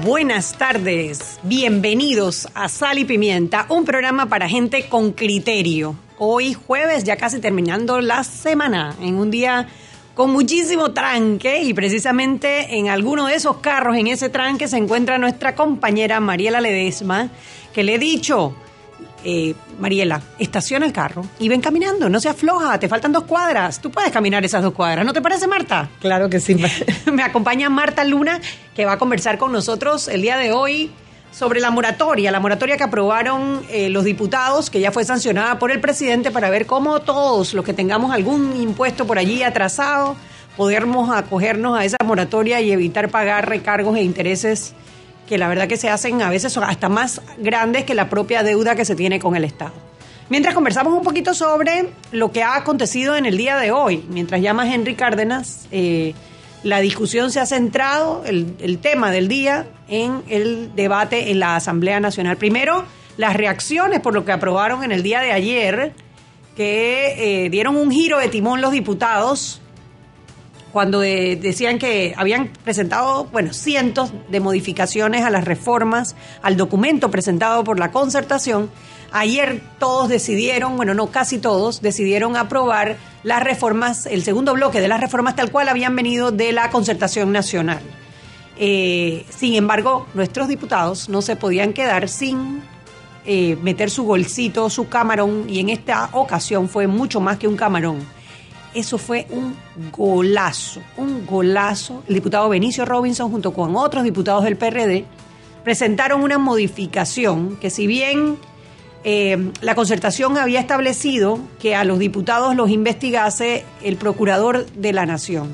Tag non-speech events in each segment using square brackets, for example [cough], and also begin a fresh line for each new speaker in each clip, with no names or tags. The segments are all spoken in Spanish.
Buenas tardes, bienvenidos a Sal y Pimienta, un programa para gente con criterio. Hoy jueves, ya casi terminando la semana, en un día con muchísimo tranque y precisamente en alguno de esos carros, en ese tranque, se encuentra nuestra compañera Mariela Ledesma, que le he dicho, eh, Mariela, estaciona el carro y ven caminando, no se afloja, te faltan dos cuadras, tú puedes caminar esas dos cuadras, ¿no te parece Marta?
Claro que sí. [laughs]
Me acompaña Marta Luna, que va a conversar con nosotros el día de hoy sobre la moratoria, la moratoria que aprobaron eh, los diputados, que ya fue sancionada por el presidente para ver cómo todos los que tengamos algún impuesto por allí atrasado, podemos acogernos a esa moratoria y evitar pagar recargos e intereses que la verdad que se hacen a veces hasta más grandes que la propia deuda que se tiene con el Estado. Mientras conversamos un poquito sobre lo que ha acontecido en el día de hoy, mientras llama Henry Cárdenas, eh, la discusión se ha centrado, el, tema del día, en el debate en la Asamblea Nacional. Primero, las reacciones por lo que aprobaron en el día de ayer, que eh, dieron un giro de timón los diputados cuando decían que habían presentado, bueno, cientos de modificaciones a las reformas, al documento presentado por la concertación. Ayer todos decidieron, bueno, no casi todos, decidieron aprobar las reformas, el segundo bloque de las reformas tal cual habían venido de la concertación nacional. Eh, sin embargo, nuestros diputados no se podían quedar sin eh, meter su bolsito, su camarón, y en esta ocasión fue mucho más que un camarón eso fue un golazo, un golazo. El diputado Benicio Robinson junto con otros diputados del PRD presentaron una modificación que si bien eh, la concertación había establecido que a los diputados los investigase el procurador de la nación.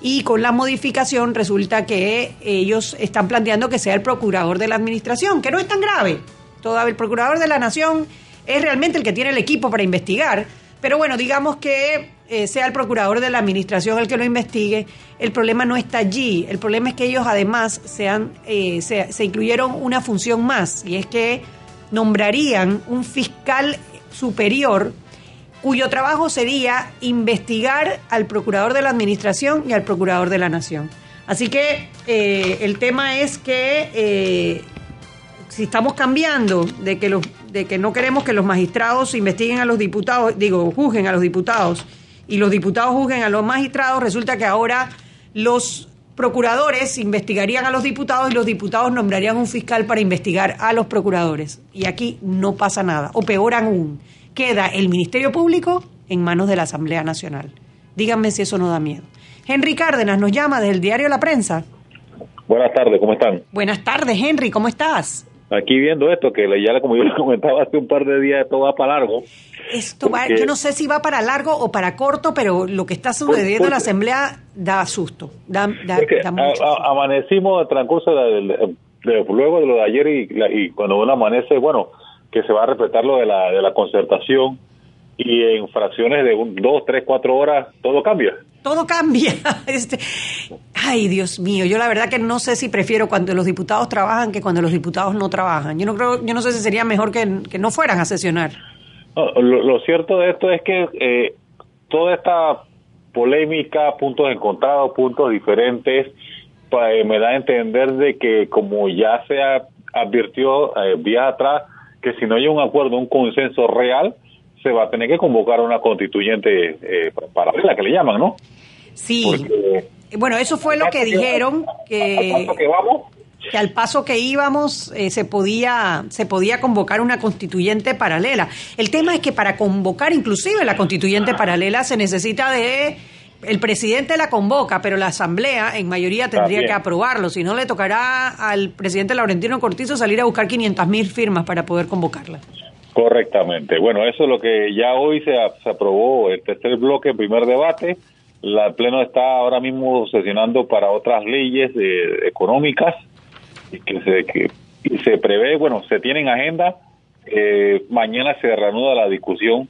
Y con la modificación resulta que ellos están planteando que sea el procurador de la administración, que no es tan grave. Todavía el procurador de la nación es realmente el que tiene el equipo para investigar, pero bueno, digamos que eh, sea el procurador de la administración el que lo investigue, el problema no está allí. El problema es que ellos además eh, se, incluyeron una función más, y es que nombrarían un fiscal superior cuyo trabajo sería investigar al procurador de la administración y al procurador de la nación. Así que eh, el tema es que si estamos cambiando de que, los, de que no queremos que los magistrados investiguen a los diputados, digo, juzguen a los diputados y los diputados juzguen a los magistrados, resulta que ahora los procuradores investigarían a los diputados y los diputados nombrarían un fiscal para investigar a los procuradores. Y aquí no pasa nada. O peor aún, queda el Ministerio Público en manos de la Asamblea Nacional. Díganme si eso no da miedo. Henry Cárdenas nos llama desde el diario La Prensa.
Buenas tardes, ¿cómo están?
Buenas tardes, Henry, ¿cómo estás?
Aquí viendo esto, que ya como yo [laughs] le comentaba hace un par de días, esto va para largo.
Esto va, yo no sé si va para largo o para corto, pero lo que está sucediendo en la Asamblea da susto, da,
amanecimos el transcurso de, luego de lo de ayer y, y, cuando uno amanece, bueno, que se va a respetar lo de la, de la concertación y en fracciones de un, dos, tres, cuatro horas todo cambia
todo cambia. [laughs] Este, ay, Dios mío, yo la verdad que no sé si prefiero cuando los diputados trabajan que cuando los diputados no trabajan. Yo no creo, yo no sé si sería mejor que, no fueran a sesionar.
lo, cierto de esto es que eh, toda esta polémica, puntos encontrados, puntos diferentes, eh, me da a entender de que como ya se advirtió eh, días atrás, que si no hay un acuerdo, un consenso real, se va a tener que convocar una constituyente eh, paralela, que le llaman, ¿no?
Sí. Bueno, eso fue lo que dijeron, que, que al paso que íbamos eh, se, podía, se podía convocar una constituyente paralela. El tema es que para convocar inclusive la constituyente paralela se necesita de... El presidente la convoca, pero la Asamblea en mayoría tendría que aprobarlo. Si no, le tocará al presidente Laurentino Cortizo salir a buscar 500 mil firmas para poder convocarla.
Correctamente. Bueno, eso es lo que ya hoy se, aprobó el tercer bloque, el primer debate. La, Pleno está ahora mismo sesionando para otras leyes eh, económicas que se, que se prevé, bueno, se tiene en agenda Eh, mañana se reanuda la discusión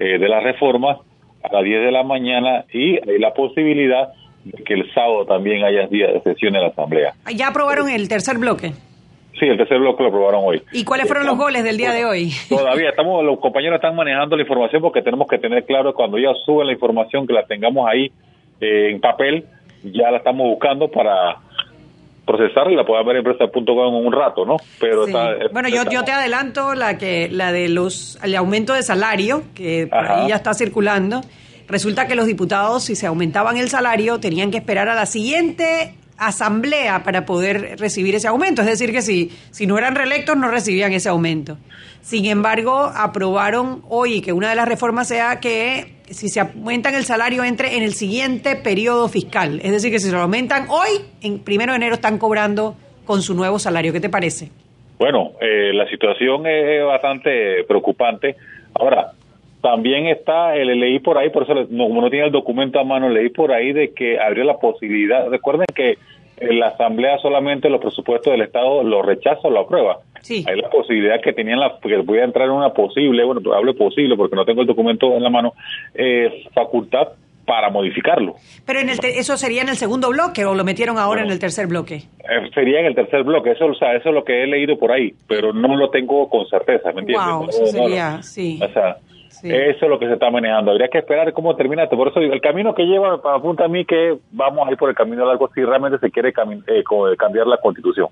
eh, de la reforma a las 10 de la mañana y hay la posibilidad de que el sábado también haya día de sesión en la Asamblea.
¿Ya aprobaron el tercer bloque?
Sí, el tercer bloque lo aprobaron hoy.
¿Y cuáles fueron los goles del día de hoy? [laughs]
Todavía estamos, los compañeros están manejando la información porque tenemos que tener claro cuando ya suben la información que la tengamos ahí eh, en papel, ya la estamos buscando para procesarla y la puedan ver en empresa.com en un rato, ¿no?
Pero bueno, yo, yo te adelanto la que la de los el aumento de salario que por ahí ya está circulando. Resulta que los diputados, si se aumentaban el salario, tenían que esperar a la siguiente asamblea para poder recibir ese aumento. Es decir, que si, si no eran reelectos no recibían ese aumento. Sin embargo, aprobaron hoy que una de las reformas sea que si se aumentan el salario entre en el siguiente periodo fiscal. Es decir, que si se lo aumentan hoy, en primero de enero están cobrando con su nuevo salario. ¿Qué te parece?
Bueno, eh, la situación es bastante preocupante. Ahora, también está, el leí por ahí, por eso como no tiene el documento a mano, leí por ahí de que habría la posibilidad, recuerden que en la Asamblea solamente los presupuestos del Estado los rechaza o lo aprueba. Sí. Hay la posibilidad que tenían la, que voy a entrar en una posible, bueno, hablo posible porque no tengo el documento en la mano, eh, facultad para modificarlo.
Pero en el eso sería en el segundo bloque o lo metieron ahora en el tercer bloque?
Eh, sería en el tercer bloque, eso, o sea, eso es lo que he leído por ahí, pero no lo tengo con certeza, ¿me entiendes?
Wow, eso sería, sí.
O sea, eso es lo que se está manejando. Habría que esperar cómo termina esto. Por eso el camino que lleva apunta a mí que vamos a ir por el camino largo si realmente se quiere eh, cambiar la constitución.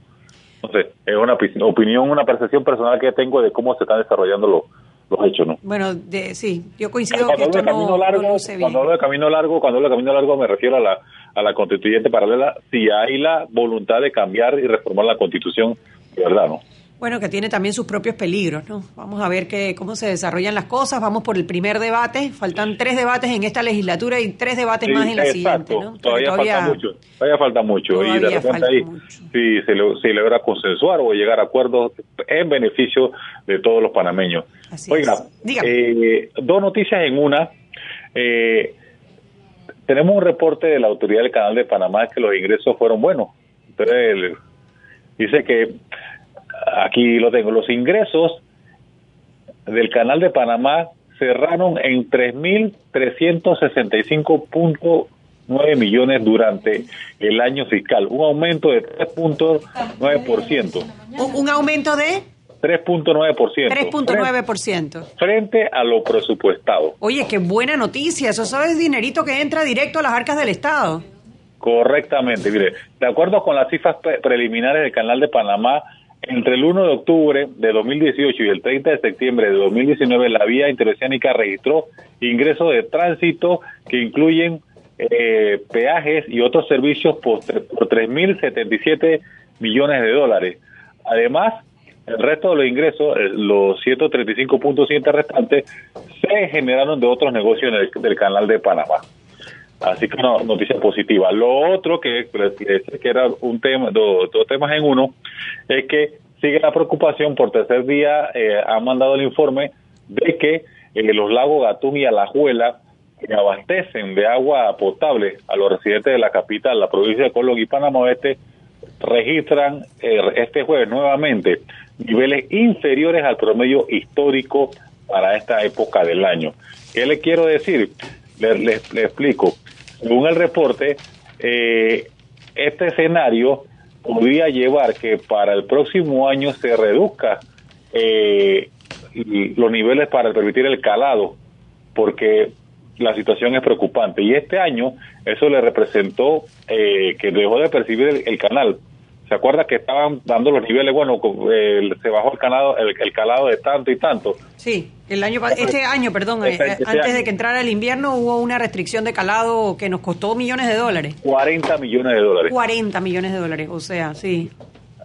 Entonces, es una opinión, una percepción personal que tengo de cómo se están desarrollando los, los hechos, ¿no?
Bueno, de, sí, yo coincido cuando que esto no,
largo, Cuando hablo de camino largo, cuando hablo de camino largo me refiero a la, a la constituyente paralela, si hay la voluntad de cambiar y reformar la constitución, de verdad, ¿no?
Bueno, que tiene también sus propios peligros, ¿no? Vamos a ver que, cómo se desarrollan las cosas. Vamos por el primer debate. Faltan tres debates en esta legislatura y tres debates más en la siguiente, ¿no?
Todavía, falta mucho. Todavía falta mucho. y de repente ahí, si se, logra consensuar o llegar a acuerdos en beneficio de todos los panameños. Oiga, eh, dos noticias en una. Eh, tenemos un reporte de la autoridad del Canal de Panamá que los ingresos fueron buenos. Entonces, dice que aquí lo tengo, los ingresos del canal de Panamá cerraron en 3.365.9 millones durante el año fiscal, un aumento de 3.9%.
¿Un aumento de?
3.9%.
3.9%.
Frente a lo presupuestado.
Oye, qué buena noticia. Eso es dinerito que entra directo a las arcas del Estado.
Correctamente. Mire, de acuerdo con las cifras preliminares del Canal de Panamá, entre el 1 de octubre de 2018 y el 30 de septiembre de 2019, la vía interoceánica registró ingresos de tránsito que incluyen eh, peajes y otros servicios por, por 3.077 millones de dólares. Además, el resto de los ingresos, eh, los 135.7 restantes, se generaron de otros negocios del canal de Panamá. Así que una noticia positiva. Lo otro que, que era un tema, dos, temas en uno, es que sigue la preocupación por tercer día, eh, han mandado el informe de que eh, los lagos Gatún y Alajuela que abastecen de agua potable a los residentes de la capital, la provincia de Colón y Panamá Oeste, registran eh, este jueves nuevamente niveles inferiores al promedio histórico para esta época del año. ¿Qué le quiero decir? le explico. Según el reporte, eh, este escenario podría llevar que para el próximo año se reduzca eh, los niveles para permitir el calado, porque la situación es preocupante. Y este año eso le representó eh, que dejó de percibir el canal ¿Se acuerda que estaban dando los niveles? Bueno, se bajó el calado, el, calado de tanto y tanto.
Sí, el año este año, perdón, este, eh, antes de que entrara el invierno hubo una restricción de calado que nos costó millones de dólares.
40 millones de dólares.
40 millones de dólares, o sea, sí.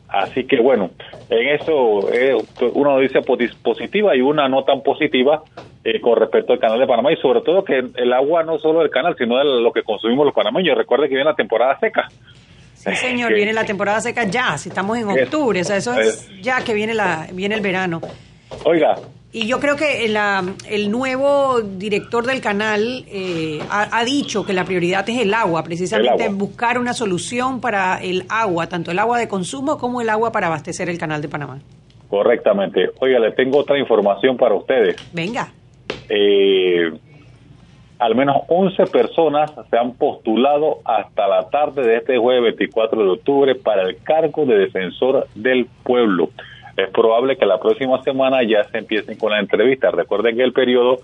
Así que bueno, en eso eh, una noticia positiva y una no tan positiva eh, con respecto al canal de Panamá y sobre todo que el agua no solo del canal, sino de lo que consumimos los panameños. Recuerde que viene la temporada seca.
Sí, señor, viene la temporada seca ya, si estamos en octubre, o sea, eso es ya que viene, la, viene el verano.
Oiga.
Y yo creo que la, el nuevo director del canal eh, ha, dicho que la prioridad es el agua, precisamente buscar una solución para el agua, tanto el agua de consumo como el agua para abastecer el canal de Panamá.
Correctamente. Oiga, le tengo otra información para ustedes.
Venga.
Eh, al menos 11 personas se han postulado hasta la tarde de este jueves 24 de octubre para el cargo de defensor del pueblo. Es probable que la próxima semana ya se empiecen con la entrevista. Recuerden que el periodo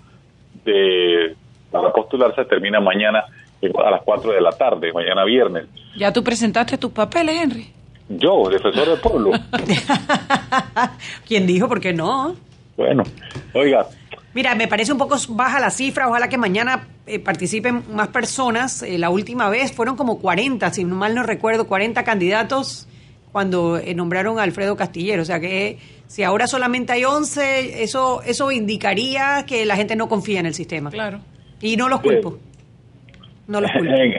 de para postularse termina mañana a las 4 de la tarde, mañana viernes.
¿Ya tú presentaste tus papeles, Henry?
Yo, defensor del pueblo. [laughs]
¿Quién dijo? ¿Por qué no?
Bueno, oiga,
Mira, me parece un poco baja la cifra. Ojalá que mañana eh, participen más personas. Eh, la última vez fueron como 40, si mal no recuerdo, 40 candidatos cuando eh, nombraron a Alfredo Castillero. O sea que si ahora solamente hay 11, eso, eso indicaría que la gente no confía en el sistema.
Claro.
Y no los culpo. No los [laughs] culpo.
En,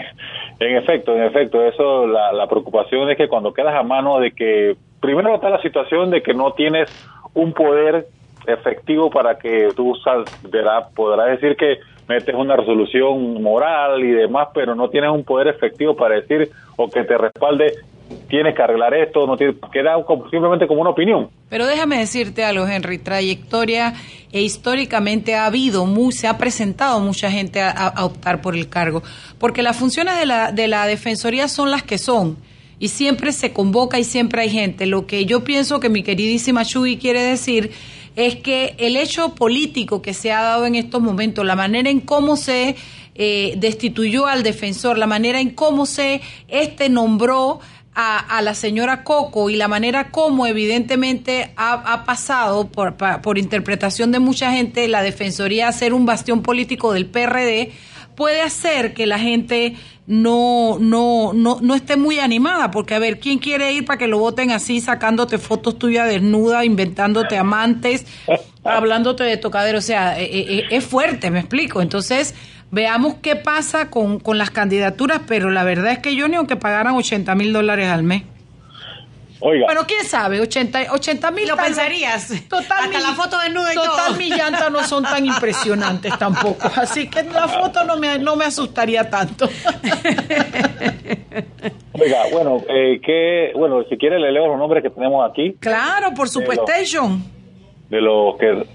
en efecto, en efecto, eso la, la preocupación es que cuando quedas a mano de que primero está la situación de que no tienes un poder efectivo para que tú verá- podrás decir que metes una resolución moral y demás, pero no tienes un poder efectivo para decir o que te respalde tienes que arreglar esto, no tienes, queda como- simplemente como una opinión.
Pero déjame decirte algo, Henry, trayectoria e históricamente ha habido, mu- se ha presentado mucha gente a, a optar por el cargo, porque las funciones de la, de la Defensoría son las que son, y siempre se convoca y siempre hay gente. Lo que yo pienso que mi queridísima Chuy quiere decir es que el hecho político que se ha dado en estos momentos, la manera en cómo se eh, destituyó al defensor, la manera en cómo se este nombró a, la señora Coco y la manera como evidentemente ha, pasado por, por interpretación de mucha gente la defensoría a ser un bastión político del PRD puede hacer que la gente no, no, no, no esté muy animada, porque a ver, ¿quién quiere ir para que lo voten así, sacándote fotos tuyas desnuda, inventándote amantes, hablándote de tocadero? O sea, eh, eh, es fuerte, me explico. Entonces, veamos qué pasa con, con las candidaturas, pero la verdad es que yo ni aunque pagaran 80 mil dólares al mes.
Oiga,
Bueno, quién sabe, 80 mil.
Lo pensarías.
Total,
Hasta
mi-
la foto desnuda y
total,
todo.
mis llantas no son tan impresionantes tampoco. [laughs] Así que la foto no me, no me asustaría tanto. [laughs]
oiga, bueno, eh, que, bueno, si quiere le leo los nombres que tenemos aquí
claro, por supuesto.
de los que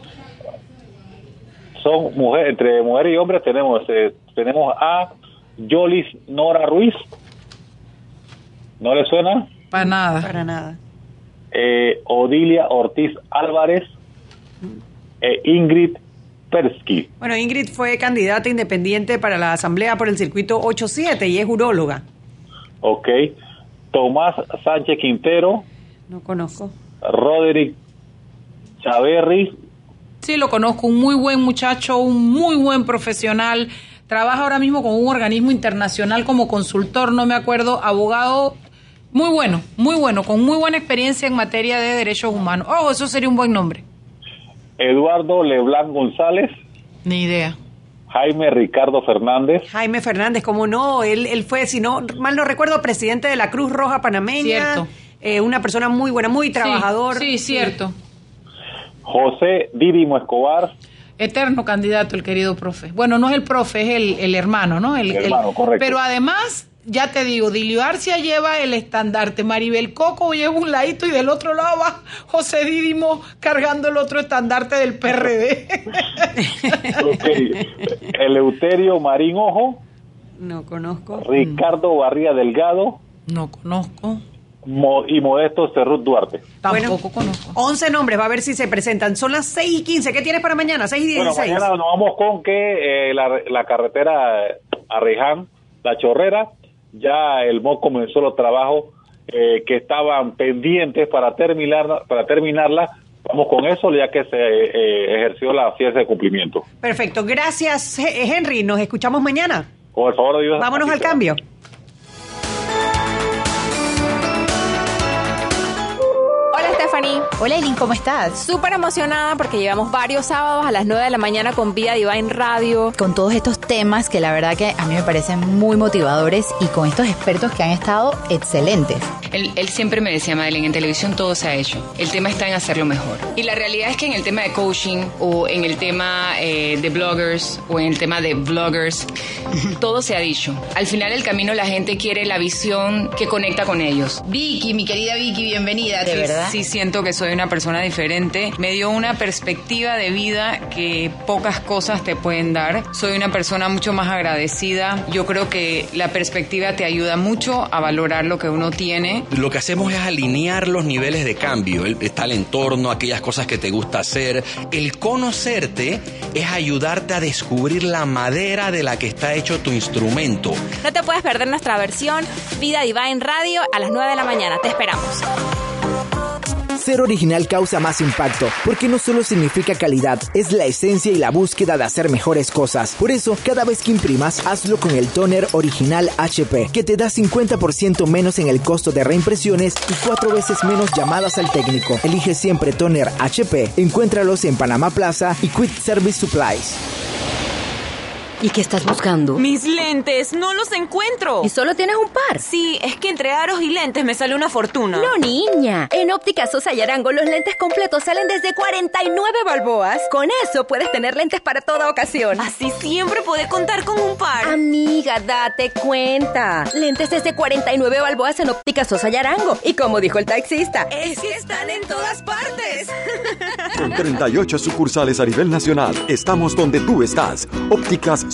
son mujeres, entre mujer y hombre tenemos, eh, tenemos a Yolis Nora Ruiz, ¿no le suena?
Para nada.
Para nada.
Eh, Odilia Ortiz Álvarez, e Ingrid Persky.
Bueno, Ingrid fue candidata independiente para la Asamblea por el circuito 87 y es uróloga.
Ok. Tomás Sánchez Quintero,
No conozco.
Roderick Chaverri,
Sí, lo conozco, un muy buen muchacho, un muy buen profesional. Trabaja ahora mismo con un organismo internacional como consultor, no me acuerdo, abogado. Muy bueno, muy bueno, con muy buena experiencia en materia de derechos humanos. Oh, eso sería un buen nombre.
Eduardo Leblanc González,
Ni idea.
Jaime Ricardo Fernández,
Jaime Fernández, como no, él, él fue, si no mal no recuerdo, presidente de la Cruz Roja Panameña.
Cierto.
Eh, una persona muy buena, muy trabajador.
Sí, sí, cierto.
José Dídimo Escobar,
Eterno candidato el querido profe. Bueno, no es el profe, es el, el hermano, ¿no? El,
El hermano, correcto.
Pero además, ya te digo, Dilio Arcia lleva el estandarte, Maribel Coco lleva un ladito y del otro lado va José Dídimo cargando el otro estandarte del PRD. [laughs]
Eleuterio Marín Ojo,
No conozco.
Ricardo Barría Delgado
no conozco,
Mo- y Modesto Cerrut Duarte.
tampoco conozco.
11 nombres, va a ver si se presentan. Son las 6 y 15. ¿Qué tienes para mañana? 6 y
Bueno,
16.
mañana nos vamos con que eh, la, la carretera a Reján, La Chorrera, ya el MOC comenzó los trabajos eh, que estaban pendientes para terminar para terminarla. Vamos con eso ya que se eh, ejerció la fiesta de cumplimiento.
Perfecto. Gracias, He- Henry. Nos escuchamos mañana.
Con el favor de Dios.
Vámonos al cambio.
Stephanie,
Hola Eileen, ¿cómo estás?
súper emocionada porque llevamos varios sábados a las 9 de la mañana con Vida Divine Radio.
Con todos estos temas que la verdad que a mí me parecen muy motivadores y con estos expertos que han estado excelentes.
Él, él siempre me decía, Madeleine, en televisión todo se ha hecho. El tema está en hacerlo mejor. Y la realidad es que en el tema de coaching o en el tema eh, de bloggers o en el tema de vloggers, [laughs] todo se ha dicho. Al final del camino la gente quiere la visión que conecta con ellos.
Vicky, mi querida Vicky, bienvenida.
¿De
Sí,
verdad?
Sí, siento que soy una persona diferente. Me dio una perspectiva de vida que pocas cosas te pueden dar. Soy una persona mucho más agradecida. Yo creo que la perspectiva te ayuda mucho a valorar lo que uno tiene.
Lo que hacemos es alinear los niveles de cambio. El- Está el entorno, aquellas cosas que te gusta hacer. El conocerte es ayudarte a descubrir la madera de la que está hecho tu instrumento.
No te puedes perder nuestra versión Vida Divine Radio a las 9 de la mañana. Te esperamos.
Ser original causa más impacto, porque no solo significa calidad, es la esencia y la búsqueda de hacer mejores cosas. Por eso, cada vez que imprimas, hazlo con el toner original HP, que te da 50% menos en el costo de reimpresiones y cuatro veces menos llamadas al técnico. Elige siempre toner HP. Encuéntralos en Panamá Plaza y Quick Service Supplies.
¿Y qué estás buscando?
Mis lentes, no los encuentro.
¿Y solo tienes un par?
Sí, es que entre aros y lentes me sale una fortuna.
No, niña. En Óptica Sosa y Arango los lentes completos salen desde 49 balboas. Con eso puedes tener lentes para toda ocasión.
Así siempre podré contar con un par.
Amiga, date cuenta. Lentes desde 49 balboas en Óptica Sosa y Arango. Y como dijo el taxista,
Es que están en todas partes.
Con 38 sucursales a nivel nacional, estamos donde tú estás. Ópticas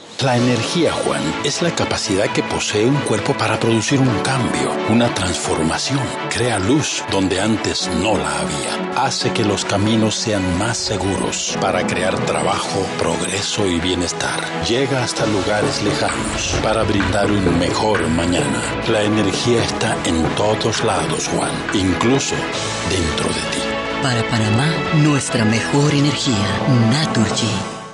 La energía, Juan, es la capacidad que posee un cuerpo para producir un cambio, una transformación. Crea luz donde antes no la había. Hace que los caminos sean más seguros para crear trabajo, progreso y bienestar. Llega hasta lugares lejanos para brindar un mejor mañana. La energía está en todos lados, Juan, incluso dentro de ti.
Para Panamá, nuestra mejor energía, Naturgy.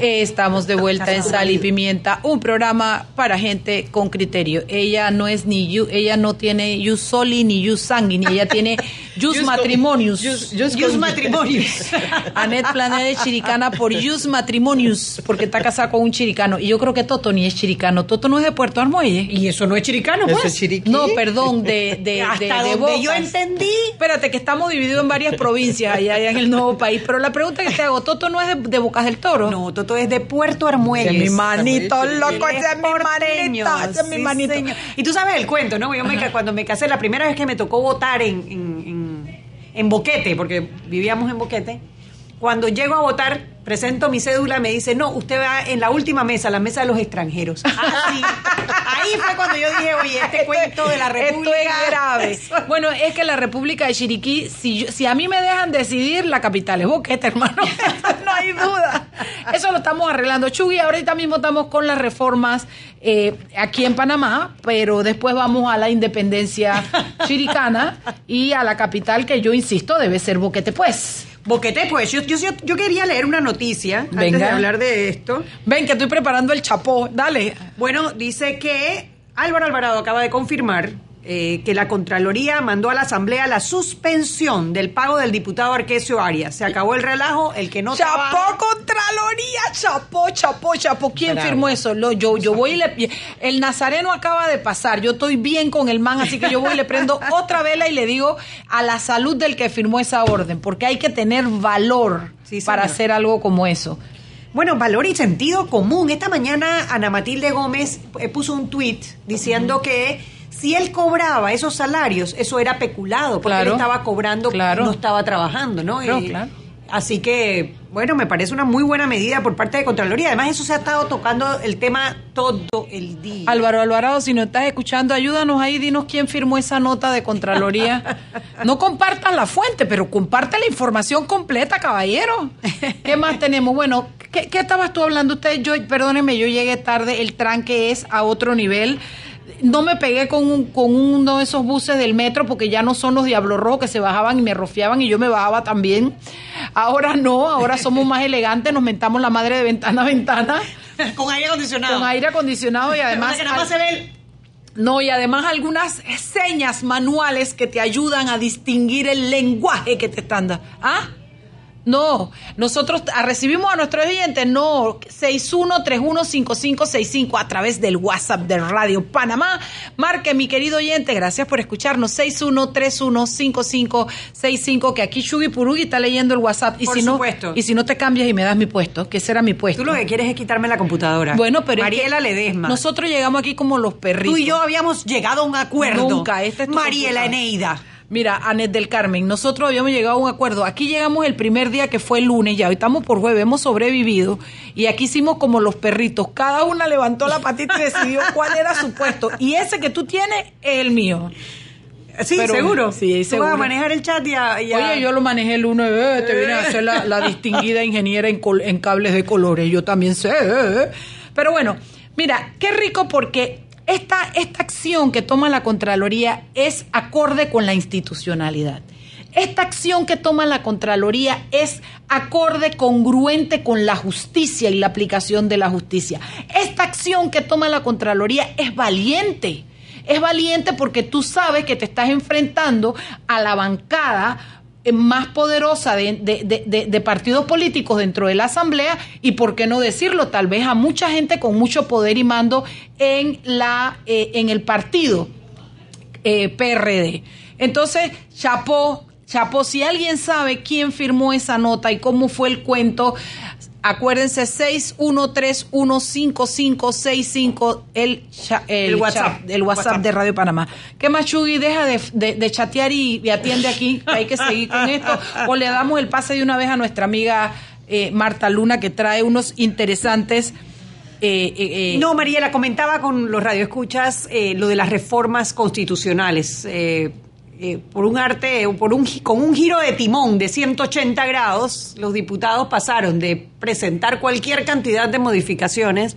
Estamos de vuelta en Sal y Pimienta, un programa para gente con criterio. Ella no es ni ella no tiene yu soli ni yu sanguini, ella tiene [laughs] Yus
Yus
Matrimonius.
Yus- Yus Matrimonius. [laughs]
Anet Planet es chiricana por Yus Matrimonius, porque está casada con un chiricano. Y yo creo que Toto ni es chiricano. Toto no es de Puerto Armuelle.
Y eso no es chiricano,
Eso
pues.
es chiriquí. No, perdón, de, de, [laughs]
Hasta
de, de
donde yo entendí.
Espérate, que estamos divididos en varias provincias allá, allá en el nuevo país. Pero la pregunta que te hago, ¿Toto no es de, de Bocas del Toro?
No, Toto es de Puerto Armuelles.
Es mi manito, loco, es mi manito, ese es mi manito.
Y tú sabes el cuento, ¿no? Yo me, cuando me casé, la primera vez que me tocó votar en, en, en- en Boquete, porque vivíamos en Boquete, cuando llego a votar, presento mi cédula, me dice, no, usted va en la última mesa, la mesa de los extranjeros. Así. [laughs] Ahí fue cuando yo dije, oye, este cuento de la República...
Esto es grave. Bueno, es que la República de Chiriquí, si, yo- si a mí me dejan decidir, la capital es Boquete, hermano. [laughs] no hay duda. Eso lo estamos arreglando. Chugui, ahorita mismo estamos con las reformas eh, aquí en Panamá, pero después vamos a la independencia chiricana y a la capital, que yo insisto, debe ser Boquete, pues.
Boquete, pues, yo, yo, yo quería leer una noticia antes de
Venga.
hablar de esto.
Ven, que estoy preparando el chapó. Dale.
Bueno, dice que Álvaro Alvarado acaba de confirmar eh, que la Contraloría mandó a la Asamblea la suspensión del pago del diputado Arquesio Arias. Se acabó el relajo, el que no
Chapó
trabaja-
Contraloría, chapó, chapó, chapó. ¿Quién
Bravo.
firmó eso? Lo- yo, yo voy y le... El nazareno acaba de pasar. Yo estoy bien con el man, así que yo voy y le prendo [laughs] otra vela y le digo a la salud del que firmó esa orden, porque hay que tener valor
Sí,
para hacer algo como eso.
Bueno, valor y sentido común. Esta mañana Ana Matilde Gómez eh, puso un tuit diciendo que si él cobraba esos salarios, eso era peculado, porque
Claro.
él estaba cobrando,
Claro.
no estaba trabajando, ¿no?
Claro.
Así que, bueno, me parece una muy buena medida por parte de Contraloría. Además, eso se ha estado tocando el tema todo el día.
Álvaro Alvarado, si nos estás escuchando, ayúdanos ahí, dinos quién firmó esa nota de Contraloría. [laughs] No compartas la fuente, pero comparte la información completa, caballero. ¿Qué más tenemos? Bueno, ¿qué, qué estabas tú hablando usted? Yo, perdóneme, yo llegué tarde, el tranque es a otro nivel. No me pegué con, un- con uno de esos buses del metro porque ya no son los Diablos Rojos que se bajaban y me rofiaban y yo me bajaba también. Ahora no, ahora somos más elegantes, nos mentamos la madre de ventana a ventana. [laughs]
Con aire acondicionado.
Con aire acondicionado y además...
Que nada más se ve el-
No, y además algunas señas manuales que te ayudan a distinguir el lenguaje que te están dando. ¿Ah? No, nosotros recibimos a nuestros oyentes, no, 61315565 a través del WhatsApp de Radio Panamá. Marque, mi querido oyente, gracias por escucharnos, 61315565, que aquí Shugi Purugi está leyendo el WhatsApp. Y
Por
si no. Y si no te cambias y me das mi puesto, que será mi puesto.
Tú lo que quieres es quitarme la computadora.
Bueno, pero es
Mariela
que
Ledesma.
Nosotros llegamos aquí como los perritos.
Tú y yo habíamos llegado a un acuerdo.
Nunca, esta es tu
Mariela. Eneida.
Mira, Anet del Carmen, nosotros habíamos llegado a un acuerdo. Aquí llegamos el primer día que fue el lunes, ya hoy estamos por jueves, hemos sobrevivido y aquí hicimos como los perritos. Cada una levantó la patita y decidió [laughs] cuál era su puesto. Y ese que tú tienes es el mío.
Sí,
Pero-
seguro.
Sí,
Tú
seguro.
vas a manejar el chat y a- y a-
Oye, yo lo manejé el lunes, eh, te vine a hacer la, la [laughs] distinguida ingeniera en, col- en cables de colores, yo también sé. eh. Pero bueno, mira, qué rico porque esta, esta acción que toma la Contraloría es acorde con la institucionalidad. Esta acción que toma la Contraloría es acorde, congruente con la justicia y la aplicación de la justicia. Esta acción que toma la Contraloría es valiente. Es valiente porque tú sabes que te estás enfrentando a la bancada más poderosa de, partidos políticos dentro de la Asamblea y, por qué no decirlo, tal vez a mucha gente con mucho poder y mando en, la, eh, en el partido eh, PRD. Entonces, Chapó, Chapó, si alguien sabe quién firmó esa nota y cómo fue el cuento, acuérdense 613155565 el, el,
El WhatsApp.
el WhatsApp,
WhatsApp.
de Radio Panamá. ¿Qué más, Chugui? Deja de, de- de chatear y, y atiende aquí. Hay que seguir con esto. O le damos el pase de una vez a nuestra amiga eh, Marta Luna, que trae unos interesantes. eh, eh, eh,
No, Mariela, comentaba con los radioescuchas eh, lo de las reformas constitucionales. Eh, por un arte, por un, con un giro de timón de 180 grados, los diputados pasaron de presentar cualquier cantidad de modificaciones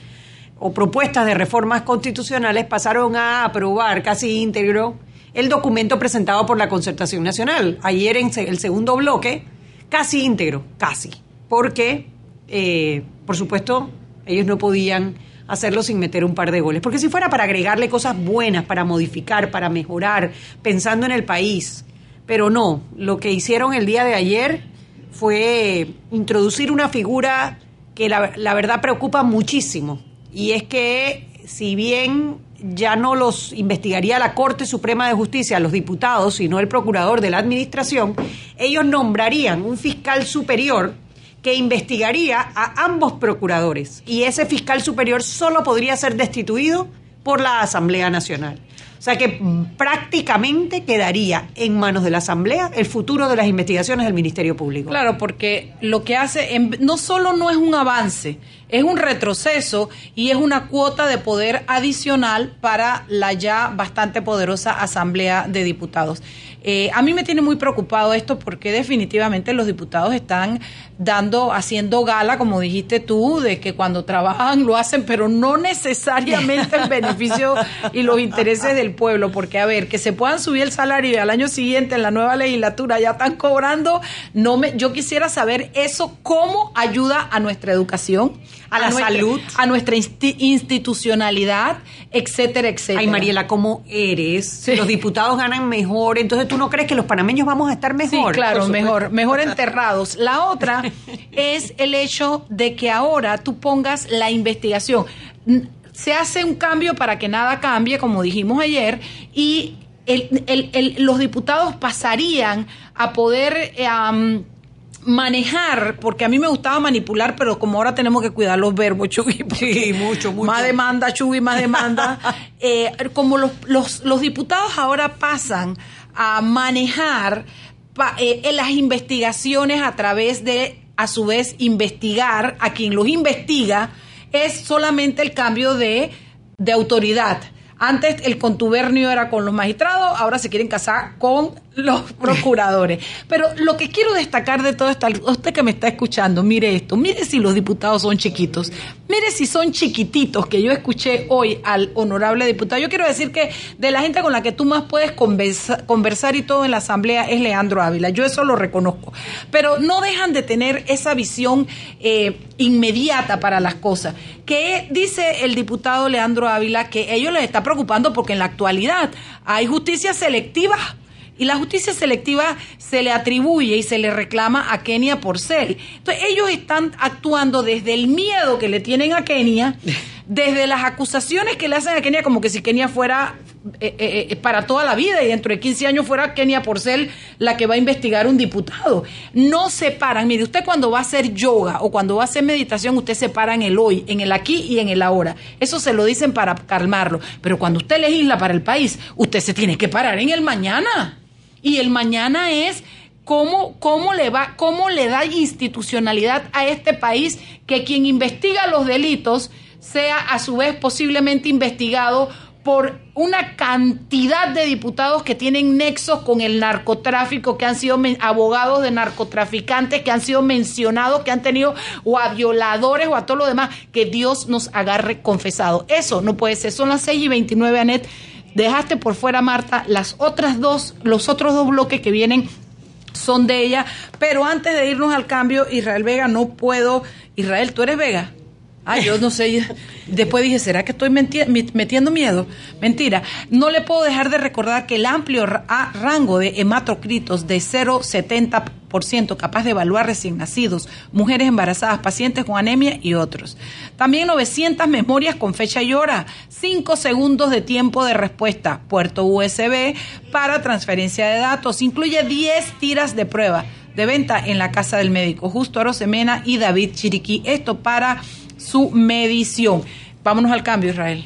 o propuestas de reformas constitucionales, pasaron a aprobar casi íntegro el documento presentado por la Concertación Nacional. Ayer en el segundo bloque, casi íntegro, casi, porque, eh, por supuesto, ellos no podían hacerlo sin meter un par de goles. Porque si fuera para agregarle cosas buenas, para modificar, para mejorar, pensando en el país,
pero no, lo que hicieron el día de ayer fue introducir una figura que la, verdad preocupa muchísimo, y es que si bien ya no los investigaría la Corte Suprema de Justicia, los diputados, sino el procurador de la Administración, ellos nombrarían un fiscal superior que investigaría a ambos procuradores y ese fiscal superior solo podría ser destituido por la Asamblea Nacional. O sea que prácticamente quedaría en manos de la Asamblea el futuro de las investigaciones del Ministerio Público.
Claro, porque lo que hace no solo no es un avance, es un retroceso y es una cuota de poder adicional para la ya bastante poderosa Asamblea de Diputados. Eh, a mí me tiene muy preocupado esto porque definitivamente los diputados están dando, haciendo gala, como dijiste tú, de que cuando trabajan lo hacen, pero no necesariamente en beneficio y los intereses del pueblo, porque a ver, que se puedan subir el salario y al año siguiente en la nueva legislatura ya están cobrando, no me, yo quisiera saber eso cómo ayuda a nuestra educación,
a, la salud,
a nuestra institucionalidad, etcétera, etcétera.
Ay, Mariela, ¿cómo eres? Los diputados ganan mejor, entonces tú no crees que los panameños vamos a estar mejor.
Sí, claro, mejor, mejor [laughs] enterrados. La otra [laughs] es el hecho de que ahora tú pongas la investigación. Se hace un cambio para que nada cambie, como dijimos ayer, y los diputados pasarían a poder... Eh, manejar, porque a mí me gustaba manipular, pero como ahora tenemos que cuidar los verbos, Chugui.
Sí, mucho, mucho.
Más demanda, Chugui, más demanda. [laughs] Eh, como los, los, los diputados ahora pasan a manejar eh, en las investigaciones a través de, a su vez, investigar a quien los investiga, es solamente el cambio de, de autoridad. Antes el contubernio era con los magistrados, ahora se quieren casar con los [laughs] procuradores. Pero lo que quiero destacar de todo esto, usted que me está escuchando, mire esto, mire si los diputados son chiquitos, mire si son chiquititos, que yo escuché hoy al honorable diputado. Yo quiero decir que de la gente con la que tú más puedes conversar y todo en la Asamblea es Leandro Ávila, yo eso lo reconozco. Pero no dejan de tener esa visión eh, inmediata para las cosas. Que dice el diputado Leandro Ávila que ellos les está preocupando porque en la actualidad hay justicia selectiva y la justicia selectiva se le atribuye y se le reclama a Kenia Porcel. Entonces ellos están actuando desde el miedo que le tienen a Kenia, [laughs] desde las acusaciones que le hacen a Kenia como que si Kenia fuera eh, eh, eh, para toda la vida y dentro de 15 años fuera Kenia Porcel la que va a investigar un diputado. No se paran. Mire, usted cuando va a hacer yoga o cuando va a hacer meditación, usted se para en el hoy, en el aquí y en el ahora. Eso se lo dicen para calmarlo. Pero cuando usted legisla para el país, usted se tiene que parar en el mañana. Y el mañana es cómo, cómo le va, cómo le da institucionalidad a este país que quien investiga los delitos sea a su vez posiblemente investigado por una cantidad de diputados que tienen nexos con el narcotráfico, que han sido abogados de narcotraficantes, que han sido mencionados, que han tenido o a violadores o a todo lo demás, que Dios nos agarre confesado. Eso no puede ser. Son las 6 y 29, Anet. Dejaste por fuera, Marta, las otras dos, los otros dos bloques que vienen son de ella. Pero antes de irnos al cambio, Israel Vega, no puedo. Israel, ¿tú eres Vega? Ah, yo no sé. [laughs] Después dije, ¿será que estoy metiendo miedo? Mentira. No le puedo dejar de recordar que el amplio rango de hematocritos de 0,70% capaz de evaluar recién nacidos, mujeres embarazadas, pacientes con anemia y otros. También 900 memorias con fecha y hora, 5 segundos de tiempo de respuesta, puerto USB para transferencia de datos, incluye 10 tiras de prueba de venta en la casa del médico Justo Arosemena y David Chiriquí. Esto para su medición. Vámonos al cambio, Israel.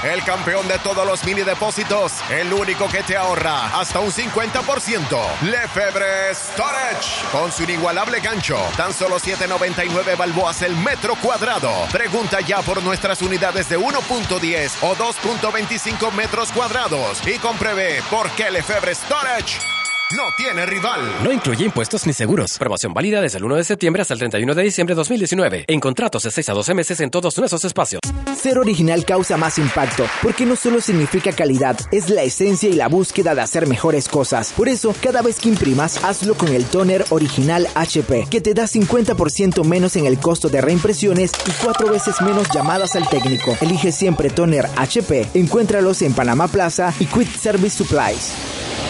el campeón de todos los mini depósitos, el único que te ahorra hasta un 50%. Lefebvre Storage, con su inigualable gancho, tan solo 7.99 balboas el metro cuadrado. Pregunta ya por nuestras unidades de 1.10 o 2.25 metros cuadrados y compruebe por qué Lefebvre Storage no tiene rival.
No incluye impuestos ni seguros. Promoción válida desde el 1 de septiembre hasta el 31 de diciembre de 2019. En contratos de 6 a 12 meses en todos nuestros espacios.
Ser original causa más impacto, porque no solo significa calidad, es la esencia y la búsqueda de hacer mejores cosas. Por eso, cada vez que imprimas, hazlo con el toner original HP, que te da 50% menos en el costo de reimpresiones y cuatro veces menos llamadas al técnico. Elige siempre toner HP. Encuéntralos en Panamá Plaza y Quick Service Supplies.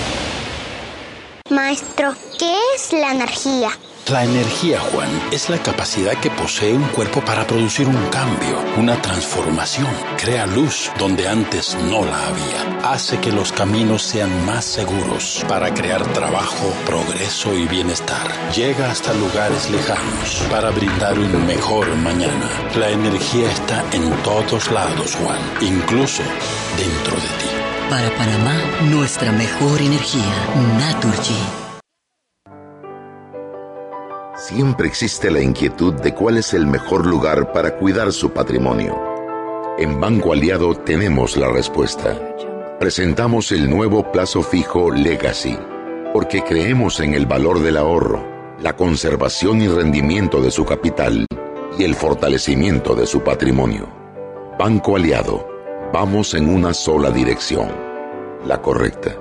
Maestro, ¿qué es la energía?
La energía, Juan, es la capacidad que posee un cuerpo para producir un cambio, una transformación. Crea luz donde antes no la había. Hace que los caminos sean más seguros para crear trabajo, progreso y bienestar. Llega hasta lugares lejanos para brindar un mejor mañana. La energía está en todos lados, Juan, incluso dentro de ti.
Para Panamá, nuestra mejor energía, Naturgy.
Siempre existe la inquietud de cuál es el mejor lugar para cuidar su patrimonio. En Banco Aliado tenemos la respuesta. Presentamos el nuevo plazo fijo Legacy, porque creemos en el valor del ahorro, la conservación y rendimiento de su capital y el fortalecimiento de su patrimonio. Banco Aliado, vamos en una sola dirección, la correcta.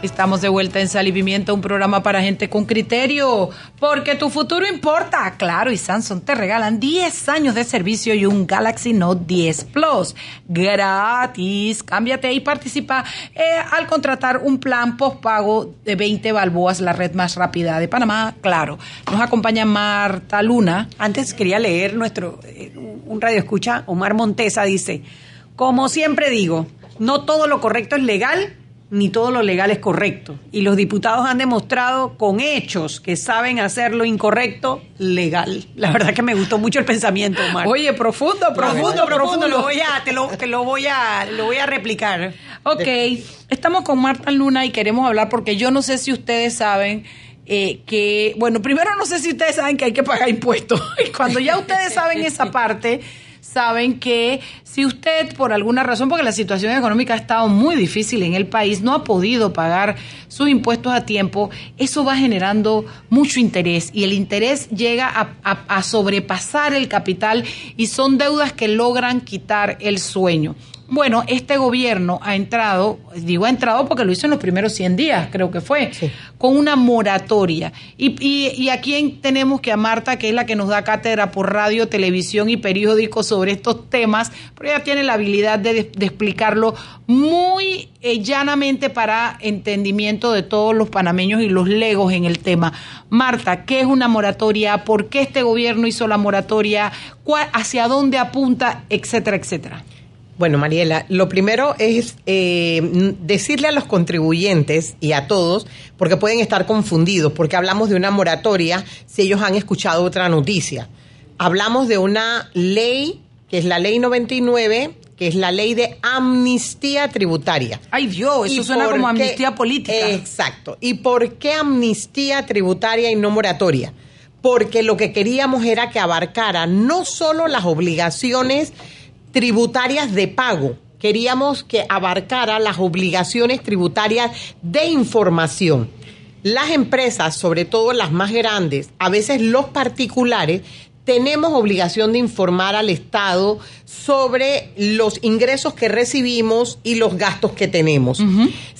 Estamos de vuelta en Sal y Pimienta, un programa para gente con criterio, porque tu futuro importa. Claro, y Samsung te regalan 10 años de servicio y un Galaxy Note 10 Plus gratis. Cámbiate y participa eh, al contratar un plan postpago de 20 balboas, la red más rápida de Panamá. Claro, nos acompaña Marta Luna.
Antes quería leer nuestro, eh, un radio escucha, Omar Montesa dice, como siempre digo, no todo lo correcto es legal ni todo lo legal es correcto. Y los diputados han demostrado con hechos que saben hacer lo incorrecto legal. La verdad que me gustó mucho el pensamiento, Omar.
Oye, profundo, profundo, profundo.
Lo voy a, te lo, te lo voy a, lo voy a replicar.
Ok, estamos con Marta Luna y queremos hablar porque yo no sé si ustedes saben eh, que, bueno, primero no sé si ustedes saben que hay que pagar impuestos. [laughs] Y cuando ya ustedes saben esa parte saben que si usted por alguna razón, porque la situación económica ha estado muy difícil en el país, no ha podido pagar sus impuestos a tiempo, eso va generando mucho interés y el interés llega a, a sobrepasar el capital y son deudas que logran quitar el sueño. Bueno, este gobierno ha entrado, digo ha entrado porque lo hizo en los primeros 100 días, creo que fue, con una moratoria. Y, y, aquí tenemos que a Marta, que es la que nos da cátedra por radio, televisión y periódicos sobre estos temas, pero ella tiene la habilidad de, explicarlo muy eh, llanamente para entendimiento de todos los panameños y los legos en el tema. Marta, ¿qué es una moratoria? ¿Por qué este gobierno hizo la moratoria? ¿Hacia dónde apunta? Etcétera, etcétera.
Bueno, Mariela, lo primero es eh, decirle a los contribuyentes y a todos, porque pueden estar confundidos, porque hablamos de una moratoria si ellos han escuchado otra noticia. Hablamos de una ley, que es la ley 99, que es la ley de amnistía tributaria.
Ay Dios, eso suena como amnistía política.
Exacto. ¿Y por qué amnistía tributaria y no moratoria? Porque lo que queríamos era que abarcara no solo las obligaciones tributarias de pago. Queríamos que abarcara las obligaciones tributarias de información. Las empresas, sobre todo las más grandes, a veces los particulares, tenemos obligación de informar al Estado sobre los ingresos que recibimos y los gastos que tenemos.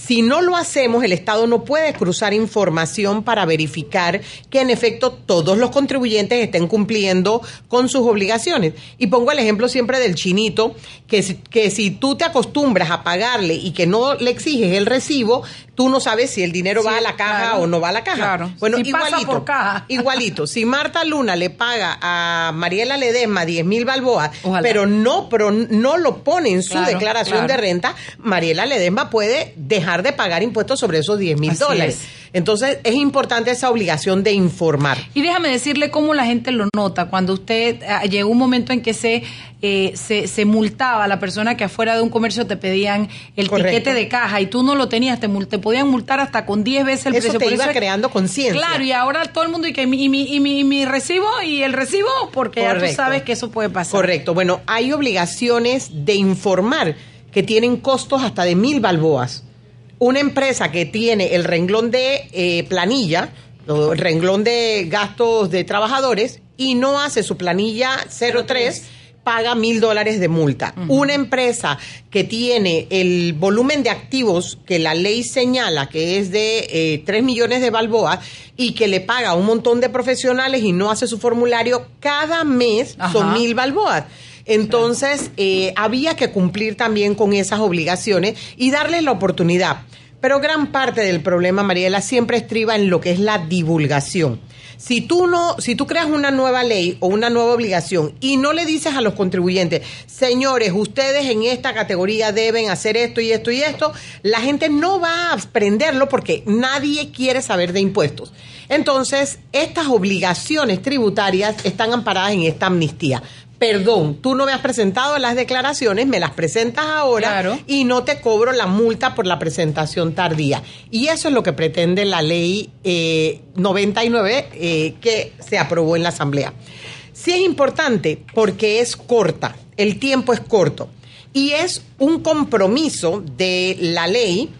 Si no lo hacemos, el Estado no puede cruzar información para verificar que en efecto todos los contribuyentes estén cumpliendo con sus obligaciones. Y pongo el ejemplo siempre del chinito, que, que si tú te acostumbras a pagarle y que no le exiges el recibo, tú no sabes si el dinero va a la caja o no va a la caja. Bueno, igualito, [laughs] igualito. Si Marta Luna le paga a Mariela Ledesma 10 mil balboas, pero no, pero no lo pone en su declaración de renta, Mariela Ledesma puede dejar de pagar impuestos sobre esos 10 mil dólares. Entonces, es importante esa obligación de informar.
Y déjame decirle cómo la gente lo nota. Cuando usted ah, llegó un momento en que se, eh, se, se, multaba a la persona que afuera de un comercio te pedían el tiquete de caja y tú no lo tenías, te, te podían multar hasta con 10 veces el
Eso
precio.
Te iba creando conciencia.
Claro, y ahora todo el mundo y que mi, mi, y mi, mi recibo y el recibo, porque ya tú sabes que eso puede pasar.
Correcto. Bueno, hay obligaciones de informar que tienen costos hasta de mil balboas una empresa que tiene el renglón de eh, planilla, el renglón de gastos de trabajadores y no hace su planilla 03 paga mil dólares de multa. Una empresa que tiene el volumen de activos que la ley señala que es de eh, 3 millones de balboas y que le paga a un montón de profesionales y no hace su formulario, cada mes son mil balboas. Entonces, eh, había que cumplir también con esas obligaciones y darle la oportunidad. Pero gran parte del problema, Mariela, siempre estriba en lo que es la divulgación. Si tú no, si tú creas una nueva ley o una nueva obligación y no le dices a los contribuyentes, señores, ustedes en esta categoría deben hacer esto y esto y esto, la gente no va a aprenderlo porque nadie quiere saber de impuestos. Entonces, estas obligaciones tributarias están amparadas en esta amnistía perdón, tú no me has presentado las declaraciones, me las presentas ahora y no te cobro la multa por la presentación tardía. Y eso es lo que pretende la ley 99 eh, eh, que se aprobó en la Asamblea. Sí es importante porque es corta, el tiempo es corto y es un compromiso de la ley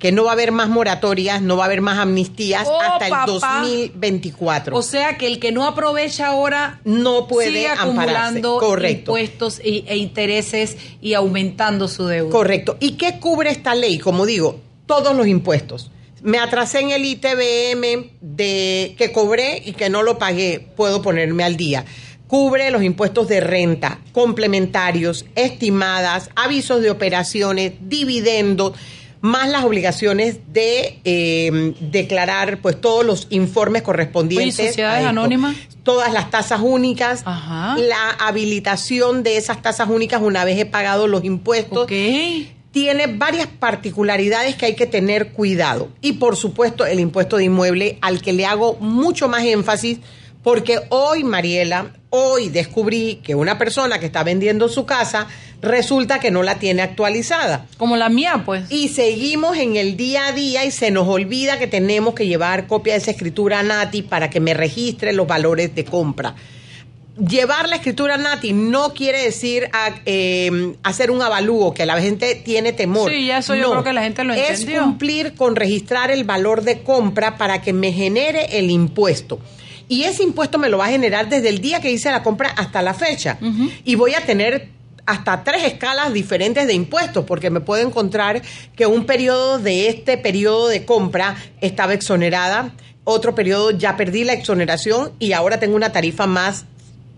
que no va a haber más moratorias, no va a haber más amnistías oh, hasta el 2024.
O sea que el que no aprovecha ahora
no puede sigue
acumulando impuestos e, e, intereses y aumentando su deuda.
Correcto. ¿Y qué cubre esta ley? Como digo, todos los impuestos. Me atrasé en el ITBM de que cobré y que no lo pagué, puedo ponerme al día cubre los impuestos de renta, complementarios, estimadas, avisos de operaciones, dividendos más las obligaciones de eh, declarar pues todos los informes correspondientes.
¿Y sociedades anónimas?
Todas las tasas únicas, la habilitación de esas tasas únicas una vez he pagado los impuestos. Tiene varias particularidades que hay que tener cuidado. Y por supuesto el impuesto de inmueble al que le hago mucho más énfasis porque hoy, Mariela, hoy descubrí que una persona que está vendiendo su casa resulta que no la tiene actualizada.
Como la mía, pues.
Y seguimos en el día a día y se nos olvida que tenemos que llevar copia de esa escritura a Nati para que me registre los valores de compra. llevar la escritura Nati no quiere decir a- eh, hacer un avalúo, que la gente tiene temor.
Sí, eso yo
No.
creo que la gente lo
Es
entendió.
cumplir con registrar el valor de compra para que me genere el impuesto. Y ese impuesto me lo va a generar desde el día que hice la compra hasta la fecha. Y voy a tener hasta tres escalas diferentes de impuestos, porque me puedo encontrar que un periodo de este periodo de compra estaba exonerada, otro periodo ya perdí la exoneración y ahora tengo una tarifa más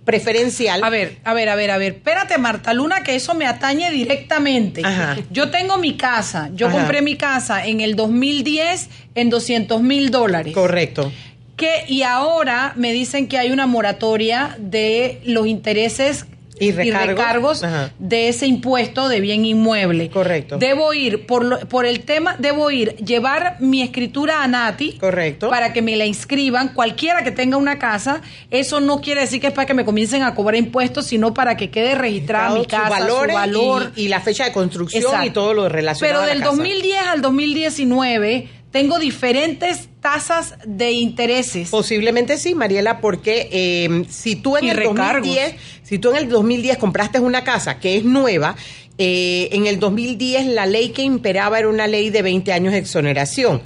preferencial.
A ver, a ver, a ver, a ver. Espérate, Marta Luna, que eso me atañe directamente.
Ajá.
Yo tengo mi casa. Yo
Ajá.
compré mi casa en el 2010 en 200 mil dólares.
Correcto.
Que, y ahora me dicen que hay una moratoria de los intereses
Y recargos.
de ese impuesto de bien inmueble.
Correcto.
Debo ir, por, lo- por el tema, debo ir, llevar mi escritura a Nati.
Correcto.
Para que me la inscriban, cualquiera que tenga una casa. Eso no quiere decir que es para que me comiencen a cobrar impuestos, sino para que quede registrada mi casa,
valores
su valor.
y, y la fecha de construcción
Exacto.
y todo lo relacionado
Pero
a la
del
casa.
2010 al 2019 tengo diferentes tasas de intereses.
Posiblemente sí, Mariela, porque eh, si tú en
Y
el
recargos.
2010, si tú en el 2010 compraste una casa que es nueva, eh, en el 2010 la ley que imperaba era una ley de 20 años de exoneración,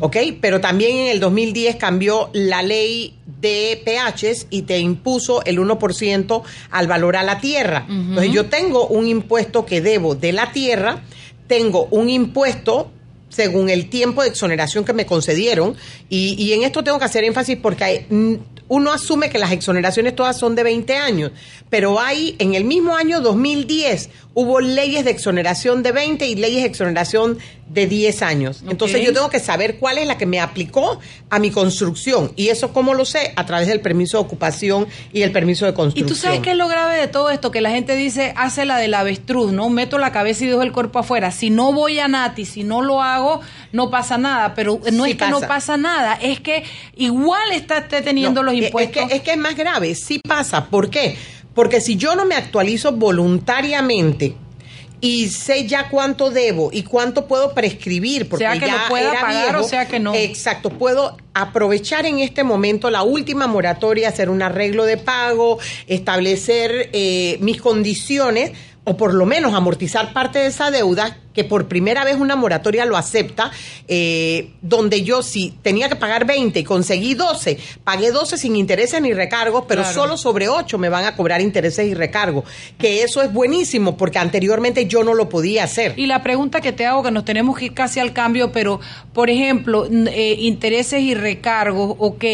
¿ok? Pero también en el 2010 cambió la ley de PHs y te impuso el 1% al valor a la tierra. Entonces yo tengo un impuesto que debo de la tierra, tengo un impuesto según el tiempo de exoneración que me concedieron. Y, y en esto tengo que hacer énfasis porque mm, uno asume que las exoneraciones todas son de 20 años, pero hay en el mismo año 2010 hubo leyes de exoneración de 20 y leyes de exoneración de 10 años. Entonces yo tengo que saber cuál es la que me aplicó a mi construcción. Y eso cómo lo sé a través del permiso de ocupación y el permiso de
Y
construcción.
tú sabes qué es lo grave de todo esto, que la gente dice, hace la del avestruz, ¿no? Meto la cabeza y dejo el cuerpo afuera. Si no voy a Nati, si no lo hago, no pasa nada. Pero no
Sí
es que no
pasa.
nada, es que igual está teniendo
No,
los
es-
impuestos.
Es que, es que es más grave, sí pasa. ¿Por qué? Porque si yo no me actualizo voluntariamente y sé ya cuánto debo y cuánto puedo prescribir, porque
Sea que
ya
lo pueda
era
pagar
viejo,
o sea que no.
Exacto, puedo aprovechar en este momento la última moratoria, hacer un arreglo de pago, establecer eh, mis condiciones o por lo menos amortizar parte de esa deuda que por primera vez una moratoria lo acepta, eh, donde yo si tenía que pagar 20 y conseguí 12, pagué 12 sin intereses ni recargos, pero
Claro.
solo sobre 8 me van a cobrar intereses y recargos, que eso es buenísimo porque anteriormente yo no lo podía hacer.
Y la pregunta que te hago, que nos tenemos que ir casi al cambio, pero, por ejemplo, eh, intereses y recargos, ok.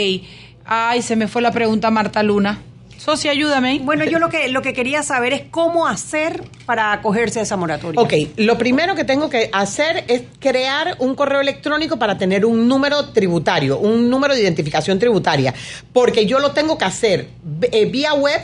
Ay, se me fue la pregunta, Marta Luna. Socia, ayúdame.
Bueno, yo lo que, lo que quería saber es cómo hacer para acogerse a esa moratoria.
Ok, lo primero que tengo que hacer es crear un correo electrónico para tener un número tributario, un número de identificación tributaria, porque yo lo tengo que hacer eh, vía web.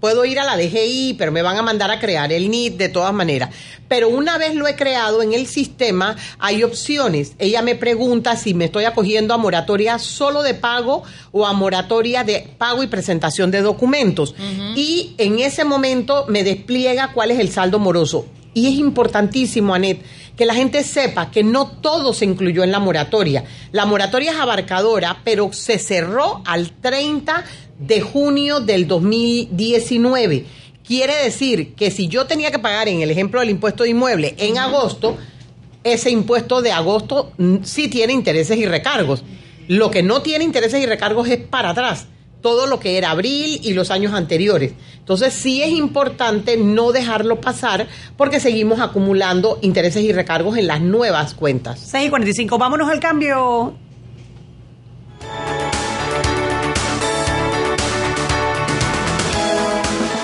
Puedo ir a la DGI, pero me van a mandar a crear el NIT de todas maneras. Pero una vez lo he creado en el sistema, hay opciones. Ella me pregunta si me estoy acogiendo a moratoria solo de pago o a moratoria de pago y presentación de documentos. Y en ese momento me despliega cuál es el saldo moroso. Y es importantísimo, Anet, que la gente sepa que no todo se incluyó en la moratoria. La moratoria es abarcadora, pero se cerró al 30 de junio del 2019. Quiere decir que si yo tenía que pagar, en el ejemplo del impuesto de inmueble, en agosto, ese impuesto de agosto sí tiene intereses y recargos. Lo que no tiene intereses y recargos es para atrás, todo lo que era abril y los años anteriores. Entonces sí es importante no dejarlo pasar porque seguimos acumulando intereses y recargos en las nuevas cuentas.
6 y 45, vámonos al cambio.